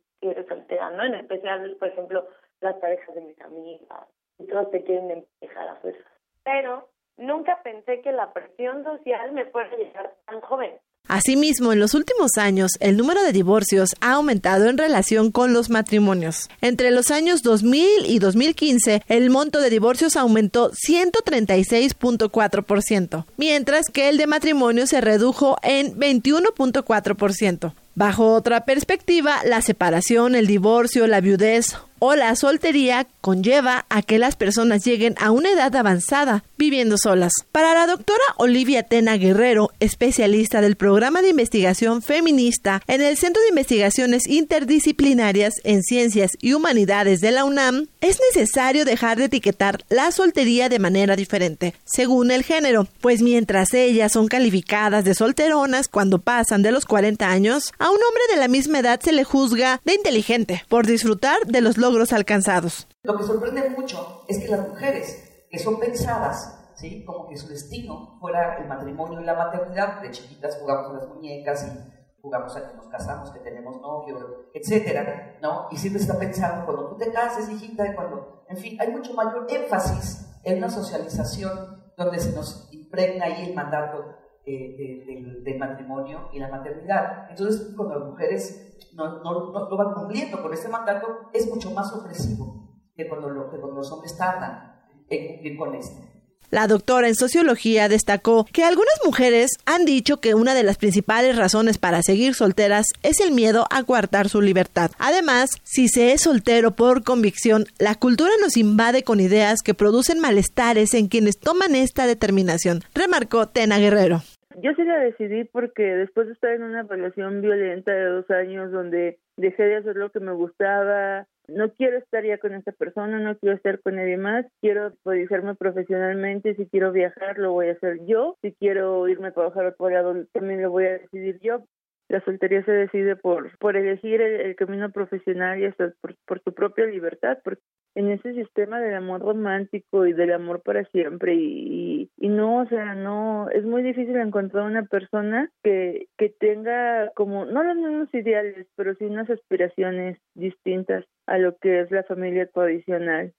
soltera, ¿no? En especial, por ejemplo, las parejas de mis amigas, y todos te quieren empujar a fuerza. Pero nunca pensé que la presión social me fuera a llegar tan joven. Asimismo, en los últimos años, el número de divorcios ha aumentado en relación con los matrimonios. Entre los años 2000 y 2015, el monto de divorcios aumentó 136.4%, mientras que el de matrimonio se redujo en 21.4%. Bajo otra perspectiva, la separación, el divorcio, la viudez o la soltería conlleva a que las personas lleguen a una edad avanzada viviendo solas. Para la doctora Olivia Tena Guerrero, especialista del programa de investigación feminista en el Centro de Investigaciones Interdisciplinarias en Ciencias y Humanidades de la UNAM, es necesario dejar de etiquetar la soltería de manera diferente, según el género, pues mientras ellas son calificadas de solteronas cuando pasan de los 40 años, a un hombre de la misma edad se le juzga de inteligente por disfrutar de los logros alcanzados. Lo que sorprende mucho es que las mujeres que son pensadas, ¿sí? como que su destino fuera el matrimonio y la maternidad, de chiquitas jugamos a las muñecas y jugamos a que nos casamos, que tenemos novio, etcétera, ¿no? Y siempre está pensando cuando tú te cases, hijita, y cuando, en fin, hay mucho mayor énfasis en una socialización donde se nos impregna ahí el mandato eh, del, matrimonio y la maternidad. Entonces, cuando las mujeres no, no, no, van cumpliendo con ese mandato, es mucho más ofrecivo que cuando, lo, que cuando los hombres tardan en cumplir con este. La doctora en sociología destacó que algunas mujeres han dicho que una de las principales razones para seguir solteras es el miedo a coartar su libertad. Además, si se es soltero por convicción, la cultura nos invade con ideas que producen malestares en quienes toman esta determinación, remarcó Tena Guerrero. Yo sí la decidí porque después de estar en una relación violenta de dos años donde dejé de hacer lo que me gustaba, no quiero estar ya con esta persona, no quiero estar con nadie más, quiero actualizarme profesionalmente, si quiero viajar lo voy a hacer yo, si quiero irme a trabajar a otro lado también lo voy a decidir yo. La soltería se decide por, por elegir el, camino profesional y hasta por, por tu propia libertad, porque en ese sistema del amor romántico y del amor para siempre y, y, no, o sea, no, es muy difícil encontrar una persona que, que tenga como, no los mismos ideales, pero sí unas aspiraciones distintas a lo que es la familia tradicional.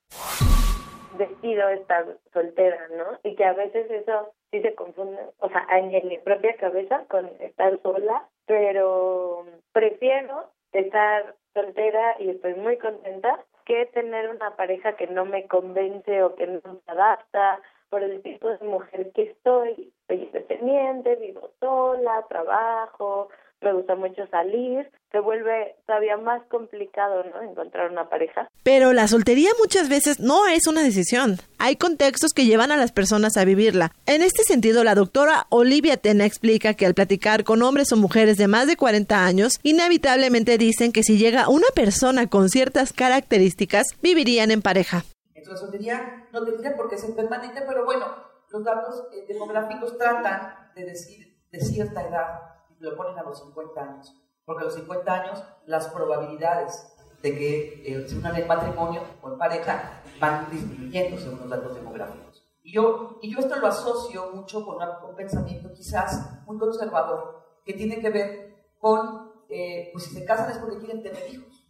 Decido estar soltera, ¿no? Y que a veces eso sí se confunde, o sea, en mi propia cabeza con estar sola, pero prefiero estar soltera y estoy muy contenta que tener una pareja que no me convence o que no se adapta por el tipo de mujer que estoy. Soy independiente, vivo sola, trabajo, me gusta mucho salir, se vuelve todavía más complicado, ¿no? Encontrar una pareja. Pero la soltería muchas veces no es una decisión. Hay contextos que llevan a las personas a vivirla. En este sentido, la doctora Olivia Tena explica que al platicar con hombres o mujeres de más de 40 años, inevitablemente dicen que si llega una persona con ciertas características, vivirían en pareja. Entonces, la soltería no tendría por qué ser permanente, pero bueno, los datos eh, demográficos tratan de decir de cierta edad lo ponen a los 50 años, porque a los 50 años las probabilidades de que eh, se unan en matrimonio o en pareja van disminuyendo según los datos demográficos. Y yo, esto lo asocio mucho con un pensamiento quizás muy conservador, que tiene que ver con, eh, pues si se casan es porque quieren tener hijos,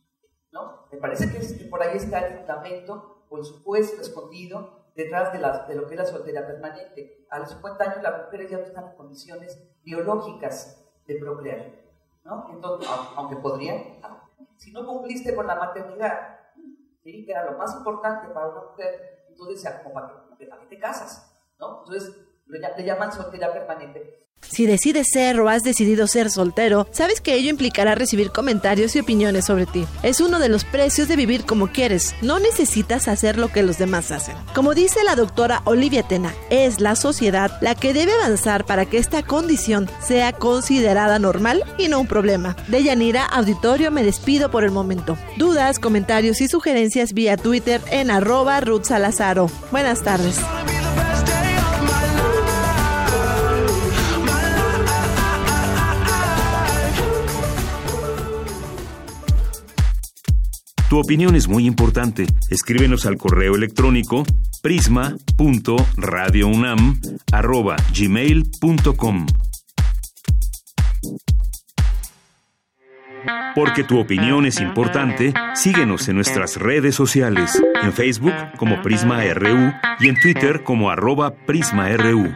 ¿no? Me parece que, por ahí está el fundamento o el supuesto escondido detrás de lo que es la soltería permanente. A los 50 años las mujeres ya no están en condiciones biológicas de procrear, ¿no? Entonces, aunque podrían, si no cumpliste con la maternidad, que era lo más importante para una mujer, entonces para que, para casas, ¿no? Entonces le llaman soltería permanente. Si decides ser o has decidido ser soltero, sabes que ello implicará recibir comentarios y opiniones sobre ti. Es uno de los precios de vivir como quieres. No necesitas hacer lo que los demás hacen. Como dice la doctora Olivia Tena, es la sociedad la que debe avanzar para que esta condición sea considerada normal y no un problema. De Yanira Auditorio me despido por el momento. Dudas, comentarios y sugerencias vía Twitter en arroba Ruth Salazaro. Buenas tardes. Tu opinión es muy importante. Escríbenos al correo electrónico prisma.radiounam@gmail.com. Porque tu opinión es importante, síguenos en nuestras redes sociales, en Facebook como Prisma RU y en Twitter como arroba PrismaRU.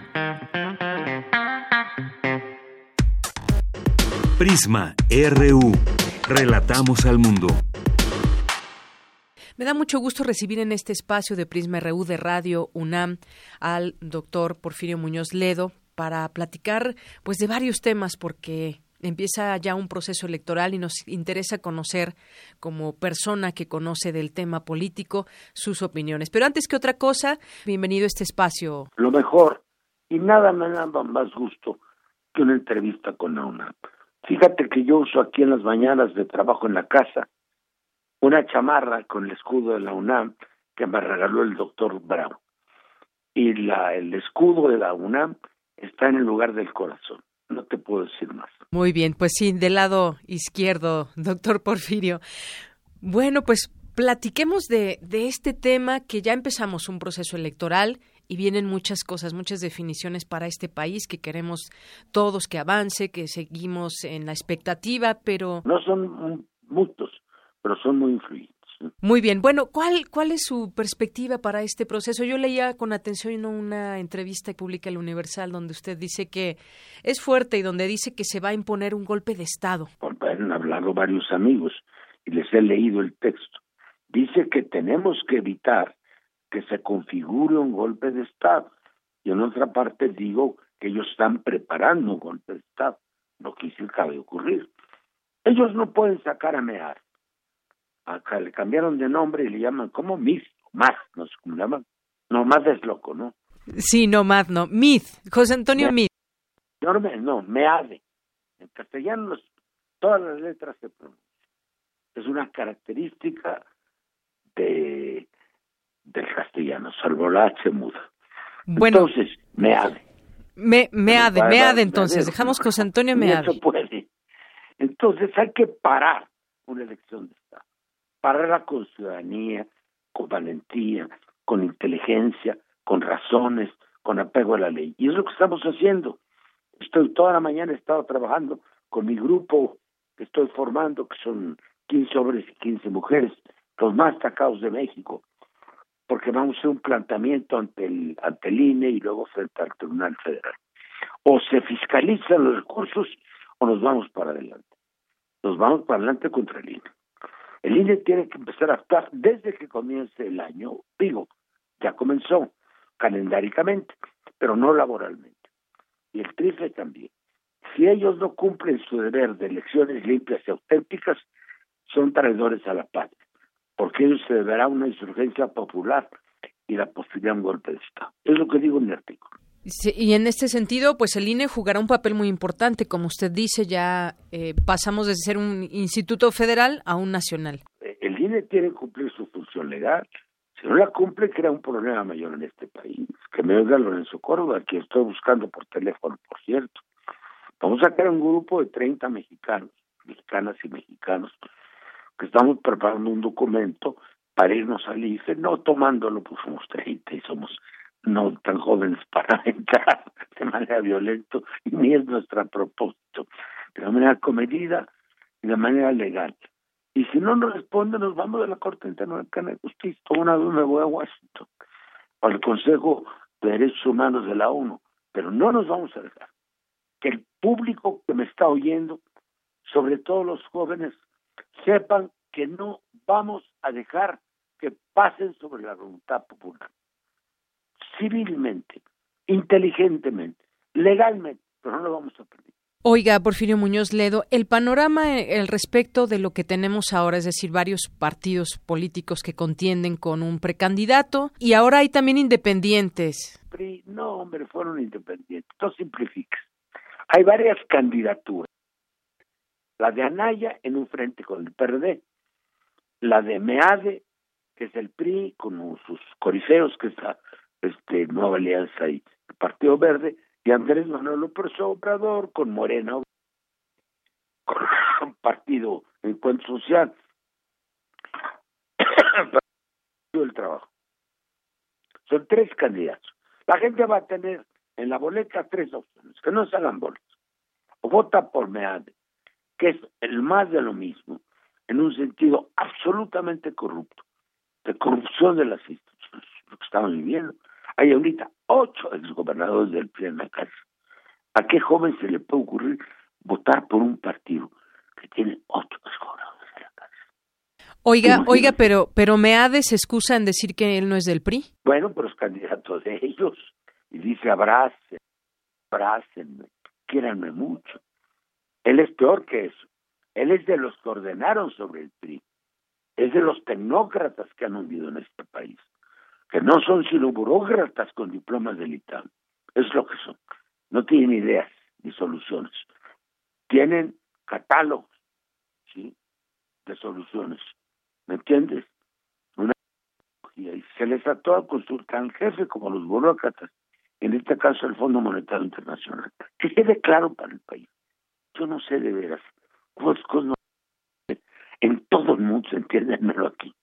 Prisma RU. Relatamos al mundo. Me da mucho gusto recibir en este espacio de Prisma RU de Radio UNAM al doctor Porfirio Muñoz Ledo para platicar pues de varios temas porque empieza ya un proceso electoral y nos interesa conocer como persona que conoce del tema político sus opiniones. Pero antes que otra cosa, bienvenido a este espacio. Lo mejor y nada me da más gusto que una entrevista con la UNAM. Fíjate que yo uso aquí en las mañanas de trabajo en la casa una chamarra con el escudo de la UNAM que me regaló el doctor Brown. Y la, el escudo de la UNAM está en el lugar del corazón. No te puedo decir más. Muy bien, pues sí, del lado izquierdo, doctor Porfirio. Bueno, pues platiquemos de, de este tema que ya empezamos un proceso electoral y vienen muchas cosas, muchas definiciones para este país que queremos todos que avance, que seguimos en la expectativa, pero... No son muchos, pero son muy influyentes. Muy bien. Bueno, ¿cuál, ¿cuál es su perspectiva para este proceso? Yo leía con atención una entrevista que publica el Universal donde usted dice que es fuerte y donde dice que se va a imponer un golpe de Estado. Han hablado varios amigos y les he leído el texto. Dice que tenemos que evitar que se configure un golpe de Estado. Y en otra parte digo que ellos están preparando un golpe de Estado, lo que sí cabe ocurrir. Ellos no pueden sacar a Mear. Acá le cambiaron de nombre y le llaman como Myth, más, no sé cómo le llaman. No, más es loco, ¿no? Sí, no, más no. Myth, José Antonio Myth. No, no, Meade. En castellano todas las letras se pronuncian. Es una característica de del castellano, salvo la H muda. Bueno, entonces, meade. Me, meade, meade entonces, dejamos José Antonio meade. Eso puede. Entonces hay que parar una elección de Estado. Pararla con ciudadanía, con valentía, con inteligencia, con razones, con apego a la ley. Y es lo que estamos haciendo. Estoy toda la mañana he estado trabajando con mi grupo que estoy formando, que son 15 hombres y 15 mujeres, los más destacados de México, porque vamos a hacer un planteamiento ante el, ante el INE y luego frente al Tribunal Federal. O se fiscalizan los recursos o nos vamos para adelante. Nos vamos para adelante contra el INE. El INE tiene que empezar a actuar desde que comience el año, digo, ya comenzó calendáricamente, pero no laboralmente. Y el TRIFE también. Si ellos no cumplen su deber de elecciones limpias y auténticas, son traidores a la patria porque ellos se deberá una insurgencia popular y la posibilidad de un golpe de Estado. Es lo que digo en el artículo. Y en este sentido, pues el INE jugará un papel muy importante. Como usted dice, ya eh, pasamos de ser un instituto federal a un nacional. El INE tiene que cumplir su función legal. Si no la cumple, crea un problema mayor en este país. Que me oiga Lorenzo Córdoba, que estoy buscando por teléfono, por cierto. Vamos a crear un grupo de 30 mexicanos, mexicanas y mexicanos, que estamos preparando un documento para irnos al IFE, no tomándolo, pues somos 30 y somos no tan jóvenes [laughs] para entrar de manera violenta, ni es nuestro propósito, de manera comedida y de manera legal. Y si no nos responde, nos vamos de la Corte Interamericana de Justicia. Una vez me voy a Washington, al Consejo de Derechos Humanos de la ONU, pero no nos vamos a dejar. Que el público que me está oyendo, sobre todo los jóvenes, sepan que no vamos a dejar que pasen sobre la voluntad popular. Civilmente, inteligentemente, legalmente, pero no lo vamos a perder. Oiga, Porfirio Muñoz Ledo, el panorama el respecto de lo que tenemos ahora, es decir, varios partidos políticos que contienden con un precandidato y ahora hay también independientes. No, hombre, fueron independientes. No simplifiques. Hay varias candidaturas la de Anaya en un frente con el PRD, la de Meade, que es el PRI, con sus corifeos, que está este, Nueva Alianza y el Partido Verde, y Andrés Manuel López Obrador con Morena, con un partido Encuentro Social, [coughs] el trabajo. Son tres candidatos. La gente va a tener en la boleta tres opciones, que no se hagan. O vota por Meade, que es el más de lo mismo, en un sentido absolutamente corrupto, de corrupción de las instituciones, lo que estamos viviendo. Hay ahorita ocho exgobernadores del PRI en la cárcel. ¿A qué joven se le puede ocurrir votar por un partido que tiene ocho exgobernadores en la cárcel? Oiga, oiga, pero, pero Meade se excusa en decir que él no es del PRI. Bueno, pero es candidato de ellos. Y dice, abracen, abrácenme, quiéranme mucho. Él es peor que eso. Él es de los que ordenaron sobre el PRI. Es de los tecnócratas que han hundido en este país. Que no son sino burócratas con diplomas del ITAM. Es lo que son. No tienen ideas ni soluciones. Tienen catálogos. De soluciones. ¿Me entiendes? Una y se les trató a consultar al jefe como los burócratas, en este caso el Fondo Monetario Internacional. Que quede claro para el país. Yo no sé de veras en todo el mundo, entiéndanmelo aquí,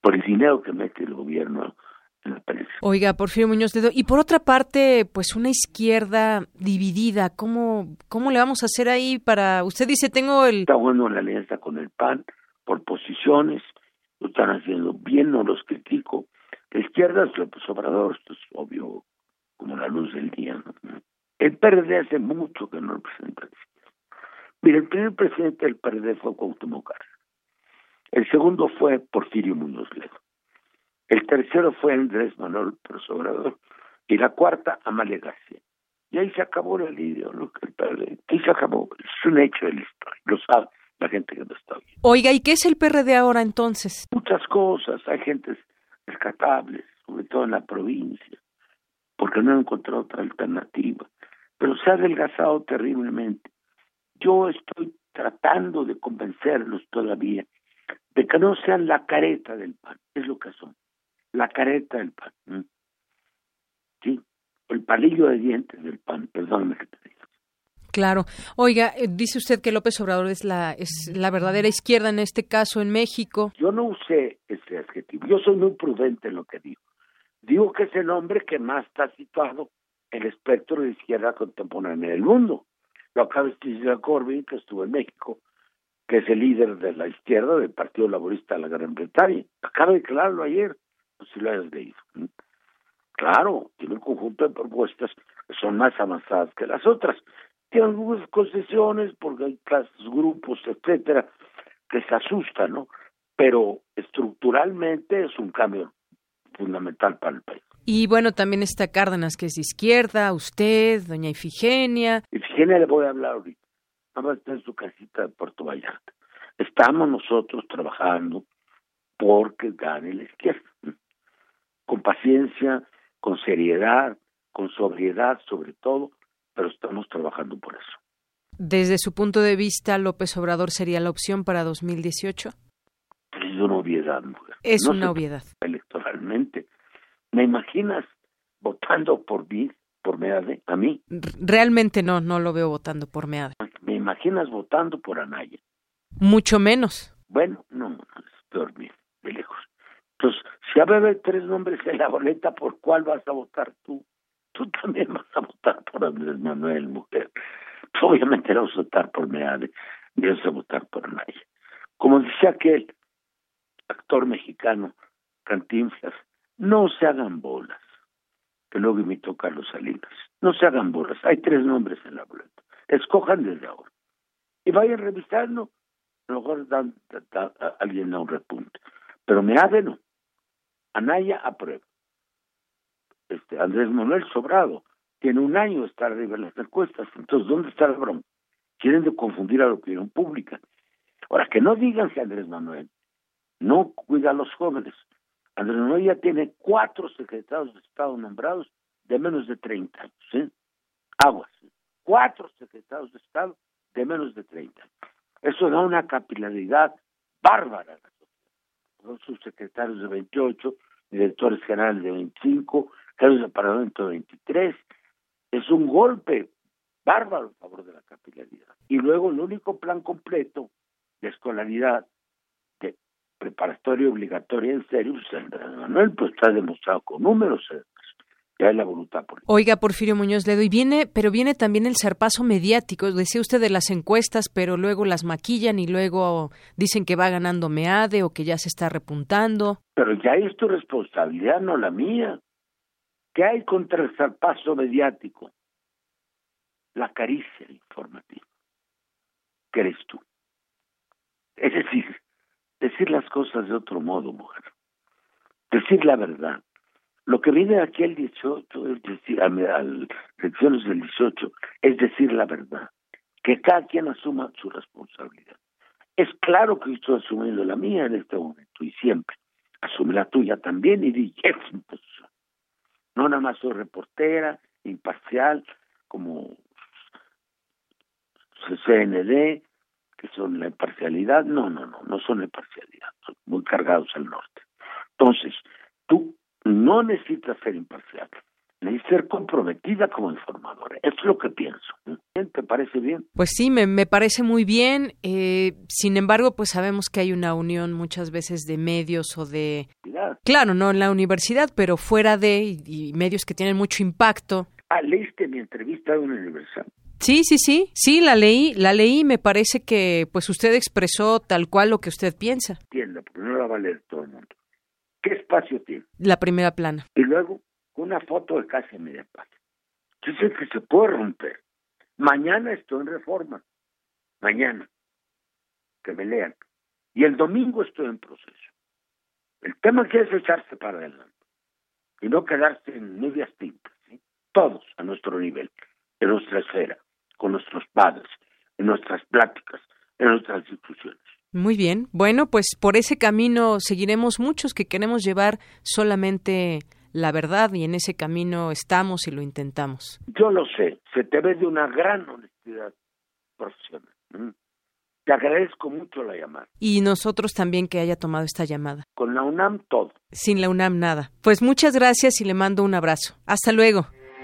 por el dinero que mete el gobierno en. Oiga, Porfirio Muñoz Dedo, y por otra parte, pues una izquierda dividida, ¿cómo, cómo le vamos a hacer ahí para, usted dice, tengo el... Está bueno la alianza con el PAN, por posiciones, lo están haciendo bien, no los critico. La izquierda es López Obrador, esto es obvio como la luz del día. ¿no? El PRD hace mucho que no representa Mira, el primer presidente del PRD fue Cuauhtémoc Cárdenas. El segundo fue Porfirio Muñoz Ledo. El tercero fue Andrés Manuel Pérez Obrador. Y la cuarta, Amalia García. Y ahí se acabó el ideología. Ahí se acabó. Es un hecho de la historia. Lo sabe la gente que no está bien. Oiga, ¿y qué es el PRD ahora entonces? Muchas cosas. Hay gentes rescatables, sobre todo en la provincia, porque no han encontrado otra alternativa. Pero se ha adelgazado terriblemente yo estoy tratando de convencerlos todavía de que no sean la careta del pan, es lo que son, la careta del pan. Sí, el palillo de dientes del pan, perdóname que te diga. Claro. Oiga, eh, dice usted que López Obrador es la es la verdadera izquierda en este caso en México. Yo no usé ese adjetivo. Yo soy muy prudente en lo que digo. Digo que es el hombre que más está situado en el espectro de izquierda contemporánea del mundo. Lo acaba de decir Corbyn, que estuvo en México, que es el líder de la izquierda del Partido Laborista de la Gran Bretaña. Acaba de declararlo ayer, si lo hayas leído. Claro, tiene un conjunto de propuestas que son más avanzadas que las otras. Tiene algunas concesiones porque hay clases, grupos, etcétera, que se asustan, ¿no? Pero estructuralmente es un cambio fundamental para el país. Y bueno, también está Cárdenas, que es de izquierda, usted, doña Ifigenia. Ifigenia le voy a hablar ahorita. Vamos está en su casita de Puerto Vallarta. Estamos nosotros trabajando porque gane la izquierda. Con paciencia, con seriedad, con sobriedad sobre todo, pero estamos trabajando por eso. Desde su punto de vista, López Obrador sería la opción para 2018? Es una obviedad, mujer. Es una obviedad. Electoralmente ¿Me imaginas votando por mí, por Meade, a mí? Realmente no, no lo veo votando por Meade. ¿Me imaginas votando por Anaya? Mucho menos. Bueno, no, no es peor bien, de lejos. Entonces, si a haber tres nombres en la boleta, ¿por cuál vas a votar tú? Tú también vas a votar por Andrés Manuel, mujer. Pues, obviamente no vas a votar por Meade, ni vas a votar por Anaya. Como decía aquel actor mexicano, Cantinflas, no se hagan bolas, que luego imitó Carlos Salinas. No se hagan bolas. Hay tres nombres en la boleta. Escojan desde ahora. Y vayan revisando. A lo mejor dan, alguien a un repunte. Pero me hace no. Anaya aprueba. Este, Andrés Manuel Sobrado tiene un año de estar arriba en las encuestas. Entonces, ¿dónde está la broma? Quieren de confundir a la opinión pública. Ahora, que no digan que Andrés Manuel no cuida a los jóvenes. Andrés Manuel ya tiene cuatro secretarios de Estado nombrados de menos de 30 años. Aguas. Cuatro secretarios de Estado de menos de 30 años. Eso da una capilaridad bárbara. Son subsecretarios de 28, directores generales de 25, jefes de Parlamento de 23. Es un golpe bárbaro a favor de la capilaridad. Y luego el único plan completo de escolaridad preparatoria obligatoria en serio, pues Andrés Manuel pues está demostrado con números. Ya es la voluntad política. Oiga, Porfirio Muñoz Ledo, y viene, pero viene también el zarpazo mediático. Decía usted de las encuestas, pero luego las maquillan y luego dicen que va ganando Meade o que ya se está repuntando. Pero ya es tu responsabilidad, no la mía. ¿Qué hay contra el zarpazo mediático? La caricia informativa. ¿Qué eres tú? Es decir, decir las cosas de otro modo, mujer. Decir la verdad lo que viene aquí el 18, es decir, a, las elecciones del 18, es decir la verdad, que cada quien asuma su responsabilidad. Es claro que estoy asumiendo la mía en este momento y siempre. Asume la tuya también y di, posición. No nada más soy reportera, imparcial, como CND, que son la imparcialidad. No, no, no, no son la imparcialidad, son muy cargados al norte. Entonces, tú no necesita ser imparcial, necesita ser comprometida como informadora. Es lo que pienso. ¿Te parece bien? Pues sí, me, me parece muy bien. Eh, sin embargo, pues sabemos que hay una unión muchas veces de medios o de... Claro, no en la universidad, pero fuera de y, medios que tienen mucho impacto. Ah, leíste mi entrevista de una universidad. Sí, sí, sí, sí, la leí, la leí, me parece que pues usted expresó tal cual lo que usted piensa. Entiendo, porque no la va a leer todo el mundo. ¿Qué espacio tiene? La primera plana. Y luego una foto de casi media página. Dice que se puede romper. Mañana estoy en reforma. Mañana. Que me lean. Y el domingo estoy en proceso. El tema que es echarse para adelante. Y no quedarse en medias tintas. Todos a nuestro nivel, en nuestra esfera, con nuestros padres, en nuestras pláticas, en nuestras discusiones. Muy bien. Bueno, pues por ese camino seguiremos muchos que queremos llevar solamente la verdad y en ese camino estamos y lo intentamos. Yo lo sé, se te ve de una gran honestidad profesional. Te agradezco mucho la llamada. Y nosotros también que haya tomado esta llamada. Con la UNAM todo. Sin la UNAM nada. Pues muchas gracias y le mando un abrazo. Hasta luego.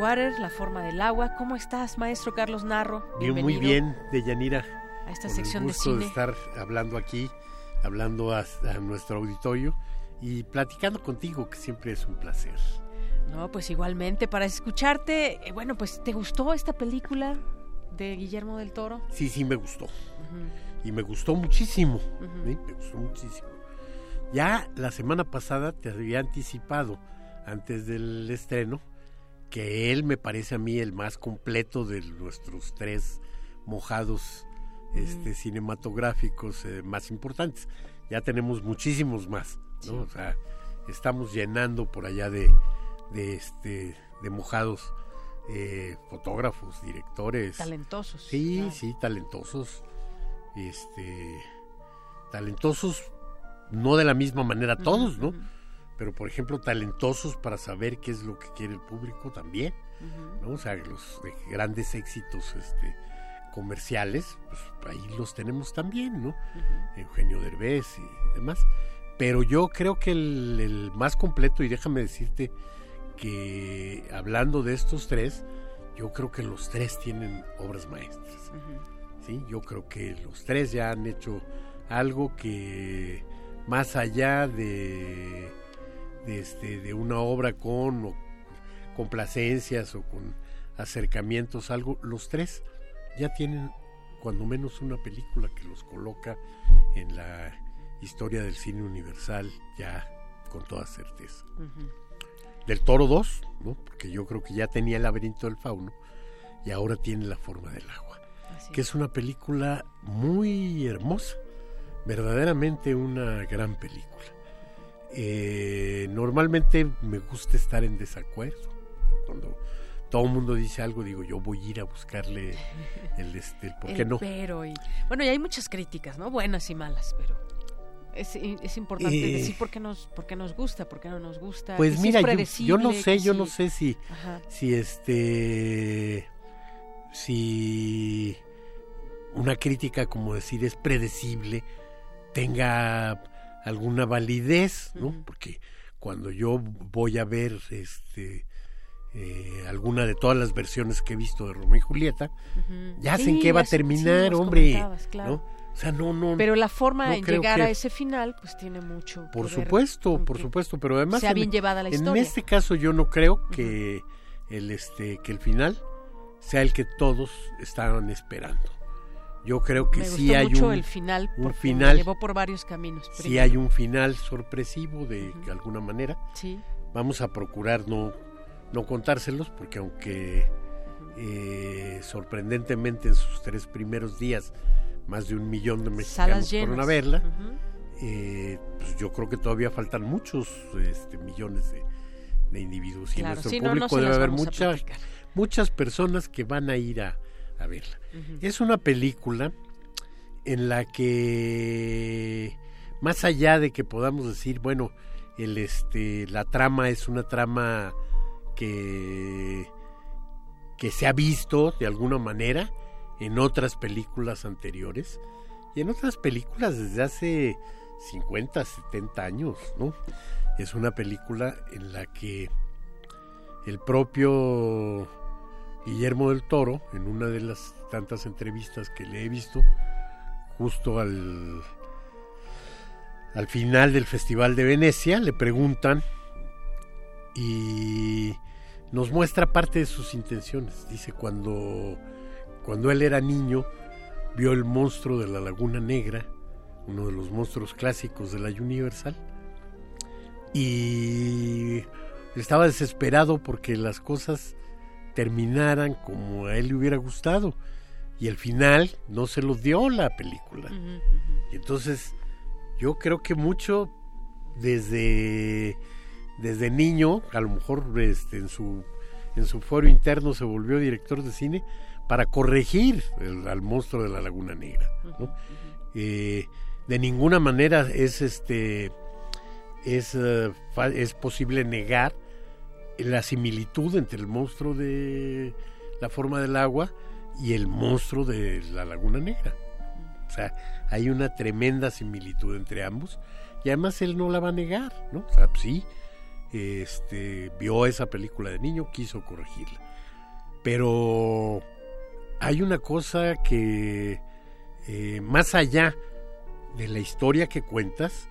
Water, La forma del agua. ¿Cómo estás, maestro Carlos Narro? Bienvenido. muy bien, Deyanira. A esta sección de cine. de estar hablando aquí, hablando a, nuestro auditorio y platicando contigo, que siempre es un placer. No, pues igualmente, para escucharte, eh, bueno, pues ¿te gustó esta película de Guillermo del Toro? Sí, sí, me gustó. Y me gustó muchísimo. Me gustó muchísimo. Ya la semana pasada te había anticipado, antes del estreno, que él me parece a mí el más completo de nuestros tres mojados este, cinematográficos eh, más importantes. Ya tenemos muchísimos más, ¿no? O sea, estamos llenando por allá de, de este, de mojados eh, fotógrafos, directores. Talentosos. Sí, sí, talentosos. Este, talentosos, no de la misma manera todos, ¿no? Pero por ejemplo talentosos para saber qué es lo que quiere el público también, ¿no? O sea, los grandes éxitos este, comerciales, pues ahí los tenemos también, ¿no? Eugenio Derbez y demás. Pero yo creo que el, más completo, y déjame decirte que hablando de estos tres, yo creo que los tres tienen obras maestras. ¿sí? Yo creo que los tres ya han hecho algo que más allá de de, este, de una obra con o complacencias o con acercamientos, algo, los tres ya tienen cuando menos una película que los coloca en la historia del cine universal ya con toda certeza. Del Toro 2, ¿no? porque yo creo que ya tenía el laberinto del fauno y ahora tiene la forma del agua, que es una película muy hermosa, verdaderamente una gran película. Eh, normalmente me gusta estar en desacuerdo. Cuando todo el mundo dice algo, digo, yo voy a ir a buscarle el, este, ¿por qué no? Pero, y, bueno, y hay muchas críticas, ¿no? Buenas y malas, pero es, es importante Eh, decir por qué, nos, por qué nos gusta, por qué no nos gusta. Pues mira, yo, yo no sé, yo no sé si, Ajá. si este, si una crítica como decir es predecible tenga alguna validez, ¿no? Porque cuando yo voy a ver este eh, alguna de todas las versiones que he visto de Romeo y Julieta, ya sé Sí, en qué va a sí, terminar, hombre, claro. ¿no? O sea, no, no. Pero la forma no en creo llegar que- a ese final, pues tiene mucho. por supuesto, por supuesto, pero además sea en- bien llevada la en historia. este caso yo no creo que el este que el final sea el que todos estaban esperando. Yo creo que Me sí gustó hay mucho un, el final un porque me final llevó por varios caminos. Sí Primero. hay un final sorpresivo de alguna manera. Sí. Vamos a procurar no no contárselos porque aunque eh, sorprendentemente en sus tres primeros días más de un millón de mexicanos fueron a verla. Eh, pues yo creo que todavía faltan muchos este, millones de, de individuos y en nuestro sí, no, no público debe haber muchas muchas personas que van a ir a, a verla. Es una película en la que más allá de que podamos decir, bueno, el este la trama es una trama que que se ha visto de alguna manera en otras películas anteriores y en otras películas desde hace 50, 70 años, ¿no? Es una película en la que el propio Guillermo del Toro, en una de las tantas entrevistas que le he visto, justo al, al final del Festival de Venecia, le preguntan y nos muestra parte de sus intenciones. Dice, cuando, cuando él era niño, vio el monstruo de la Laguna Negra, uno de los monstruos clásicos de la Universal, y estaba desesperado porque las cosas terminaran como a él le hubiera gustado. Y el final no se lo dio la película. Y entonces yo creo que mucho desde, desde niño, a lo mejor este, en, su, en su foro interno se volvió director de cine para corregir el- al monstruo de la Laguna Negra. ¿no? Eh, de ninguna manera es este es, eh, es posible negar la similitud entre el monstruo de la forma del agua y el monstruo de la Laguna Negra. O sea, hay una tremenda similitud entre ambos y además él no la va a negar, ¿no? O sea, sí, este, vio esa película de niño, quiso corregirla. Pero hay una cosa que, eh, más allá de la historia que cuentas,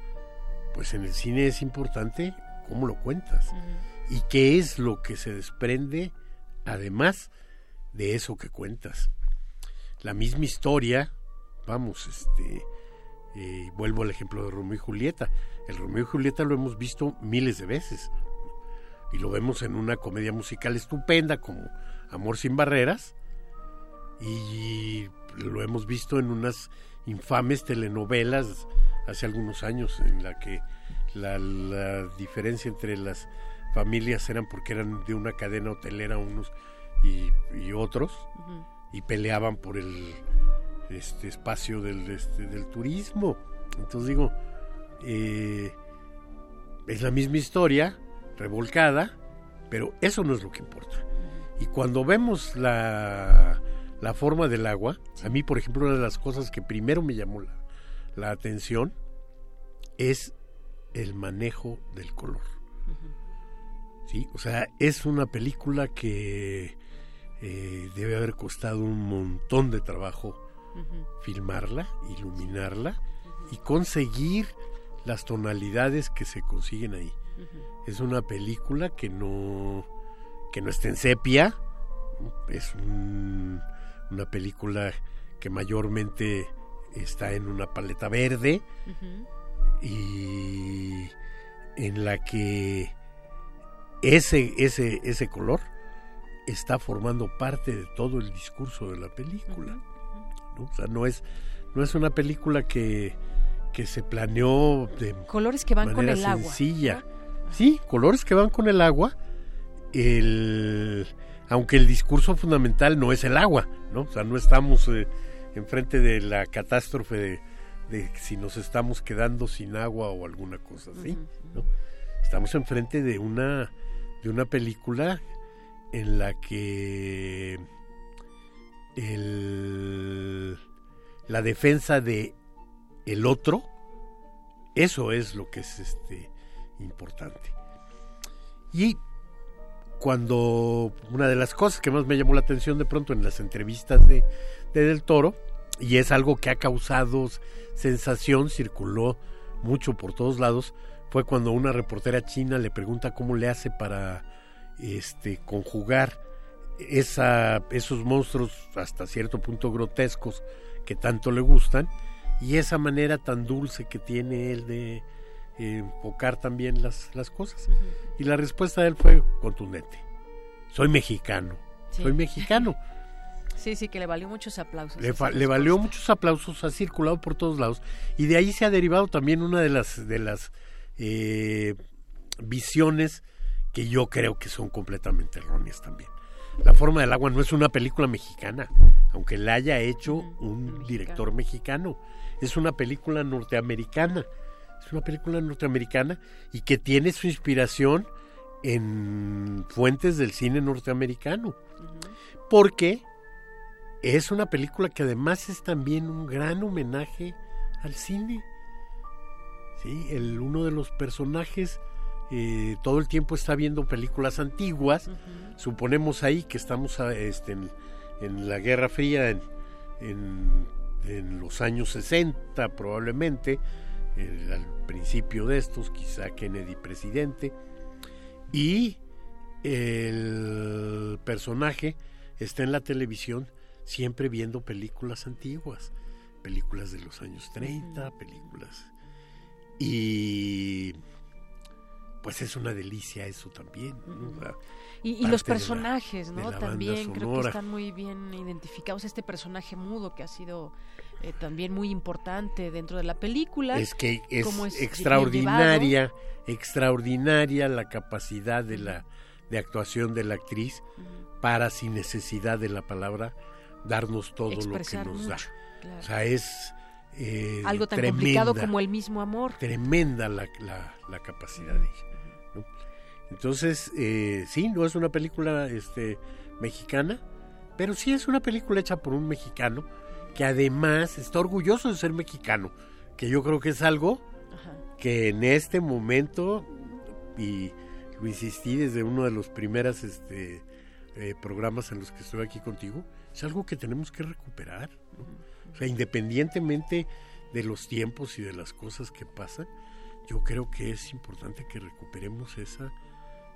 pues en el cine es importante cómo lo cuentas y qué es lo que se desprende además de eso que cuentas. La misma historia, vamos, este, eh, vuelvo al ejemplo de Romeo y Julieta. El Romeo y Julieta lo hemos visto miles de veces y lo vemos en una comedia musical estupenda como Amor sin barreras y lo hemos visto en unas infames telenovelas hace algunos años en la que la, la diferencia entre las familias eran porque eran de una cadena hotelera unos y, y otros y peleaban por el este espacio del este, del turismo. Entonces digo eh, es la misma historia revolcada pero eso no es lo que importa. Y cuando vemos la, la forma del agua, a mí, por ejemplo, una de las cosas que primero me llamó la, la atención es el manejo del color. ¿Sí? O sea, es una película que eh, debe haber costado un montón de trabajo filmarla, iluminarla y conseguir las tonalidades que se consiguen ahí. Es una película que no que no esté en sepia. Es una película que mayormente está en una paleta verde y en la que ese, ese, ese color está formando parte de todo el discurso de la película. ¿no? O sea, no es, no es una película que, que se planeó de colores que van con el sencilla. agua. Sí, colores que van con el agua. El, aunque el discurso fundamental no es el agua, ¿no? O sea, no estamos eh, enfrente de la catástrofe de, de, si nos estamos quedando sin agua o alguna cosa así, ¿no? Estamos enfrente de una de una película en la que el, la defensa de el otro, eso es lo que es este importante. Y cuando una de las cosas que más me llamó la atención de pronto en las entrevistas de, de Del Toro, y es algo que ha causado sensación, circuló mucho por todos lados, fue cuando una reportera china le pregunta cómo le hace para este conjugar esa, esos monstruos hasta cierto punto grotescos que tanto le gustan y esa manera tan dulce que tiene él de eh, enfocar también las, las cosas. Uh -huh. Y la respuesta de él fue contundente. Soy mexicano. Sí. Soy mexicano. [laughs] Sí, sí, que le valió muchos aplausos. Le, le valió muchos aplausos, ha circulado por todos lados. Y de ahí se ha derivado también una de las, de las eh, visiones que yo creo que son completamente erróneas también. La forma del agua no es una película mexicana, aunque la haya hecho un director mexicano. Es una película norteamericana. Es una película norteamericana y que tiene su inspiración en fuentes del cine norteamericano. Porque es una película que además es también un gran homenaje al cine. Sí, el, uno de los personajes eh, todo el tiempo está viendo películas antiguas. Uh -huh. Suponemos ahí que estamos este, en, en, la Guerra Fría, en, en, en, los años 60 probablemente, eh, al principio de estos, quizá Kennedy presidente, y el personaje está en la televisión siempre viendo películas antiguas, películas de los años 30, uh -huh. películas... Y pues es una delicia eso también. ¿no? y, y, los personajes, la, ¿no? También creo que están muy bien identificados. Este personaje mudo que ha sido eh, también muy importante dentro de la película. Es que es, es extraordinaria, extraordinaria la capacidad de la de actuación de la actriz uh -huh. para sin necesidad de la palabra darnos todo Expresar lo que nos mucho, da. Claro. O sea, es eh, algo tan tremenda, complicado como el mismo amor. Tremenda la, la, la capacidad de ella. ¿no? Entonces, eh, sí, no es una película este, mexicana, pero sí es una película hecha por un mexicano que además está orgulloso de ser mexicano, que yo creo que es algo Ajá. que en este momento, y lo insistí desde uno de los primeros este, eh, programas en los que estoy aquí contigo, es algo que tenemos que recuperar. ¿no? O sea, independientemente de los tiempos y de las cosas que pasan, yo creo que es importante que recuperemos esa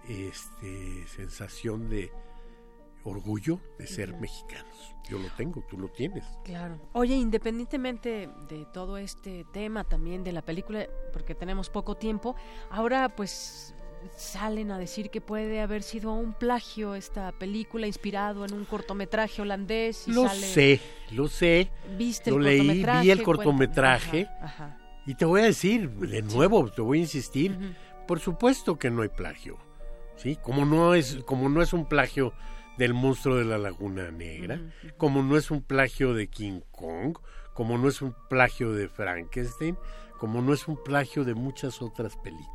este, sensación de orgullo de ser uh -huh. mexicanos. Yo lo tengo, tú lo tienes. Claro. Oye, independientemente de todo este tema también de la película, porque tenemos poco tiempo, ahora pues salen a decir que puede haber sido un plagio esta película inspirado en un cortometraje holandés. Y lo sale... sé, lo sé. ¿Viste lo el leí, cortometraje? vi el cortometraje. Ajá, ajá. Y te voy a decir, de nuevo, te voy a insistir, uh -huh. por supuesto que no hay plagio. ¿Sí? Como no es como no es un plagio del monstruo de la Laguna Negra, uh -huh. como no es un plagio de King Kong, como no es un plagio de Frankenstein, como no es un plagio de muchas otras películas.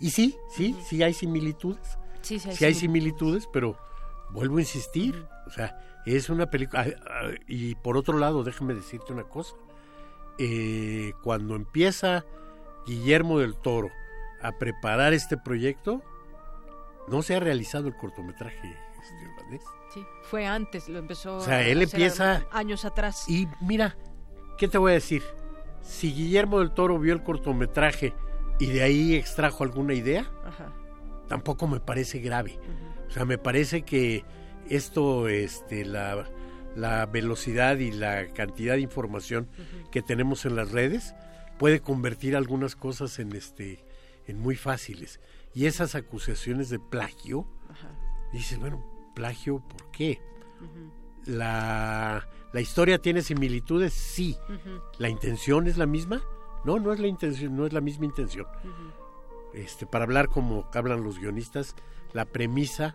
Y sí, sí, uh -huh. sí hay similitudes. Sí, sí hay, sí hay similitudes, pero vuelvo a insistir, o sea, es una película... Y por otro lado, déjame decirte una cosa. Eh, cuando empieza Guillermo del Toro a preparar este proyecto, no se ha realizado el cortometraje este, holandés. Sí, fue antes, lo empezó. O sea, él empieza años atrás. Y mira, ¿qué te voy a decir? Si Guillermo del Toro vio el cortometraje y de ahí extrajo alguna idea, Ajá. tampoco me parece grave. O sea, me parece que esto, este, la, la velocidad y la cantidad de información que tenemos en las redes puede convertir algunas cosas en este en muy fáciles. Y esas acusaciones de plagio dices bueno plagio por qué la, la historia tiene similitudes sí. La intención es la misma no no es la intención no es la misma intención este para hablar como hablan los guionistas la premisa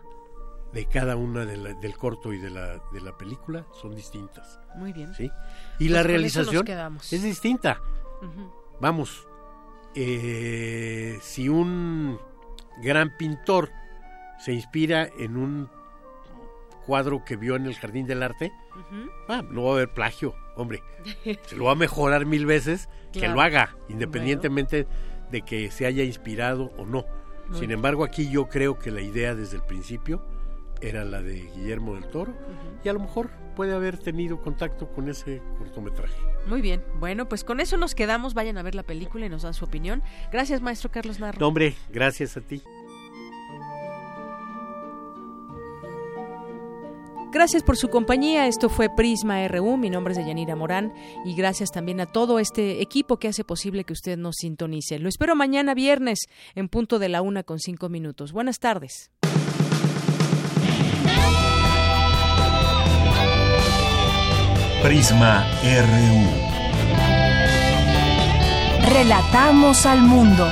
de cada una del corto y de la, de la película son distintas. Muy bien. ¿sí? Y la pues realización es distinta. Vamos, eh, si un gran pintor se inspira en un cuadro que vio en el Jardín del Arte, ah, no va a haber plagio, hombre. [laughs] se lo va a mejorar mil veces que lo haga, independientemente de que se haya inspirado o no. Sin embargo, aquí yo creo que la idea desde el principio era la de Guillermo del Toro y a lo mejor puede haber tenido contacto con ese cortometraje. Muy bien, bueno, pues con eso nos quedamos, vayan a ver la película y nos dan su opinión. Gracias, maestro Carlos Narro. hombre, gracias a ti. Gracias por su compañía. Esto fue Prisma RU. Mi nombre es Deyanira Morán y gracias también a todo este equipo que hace posible que usted nos sintonice. Lo espero mañana viernes en punto de la una con cinco minutos. Buenas tardes. Prisma RU. Relatamos al mundo.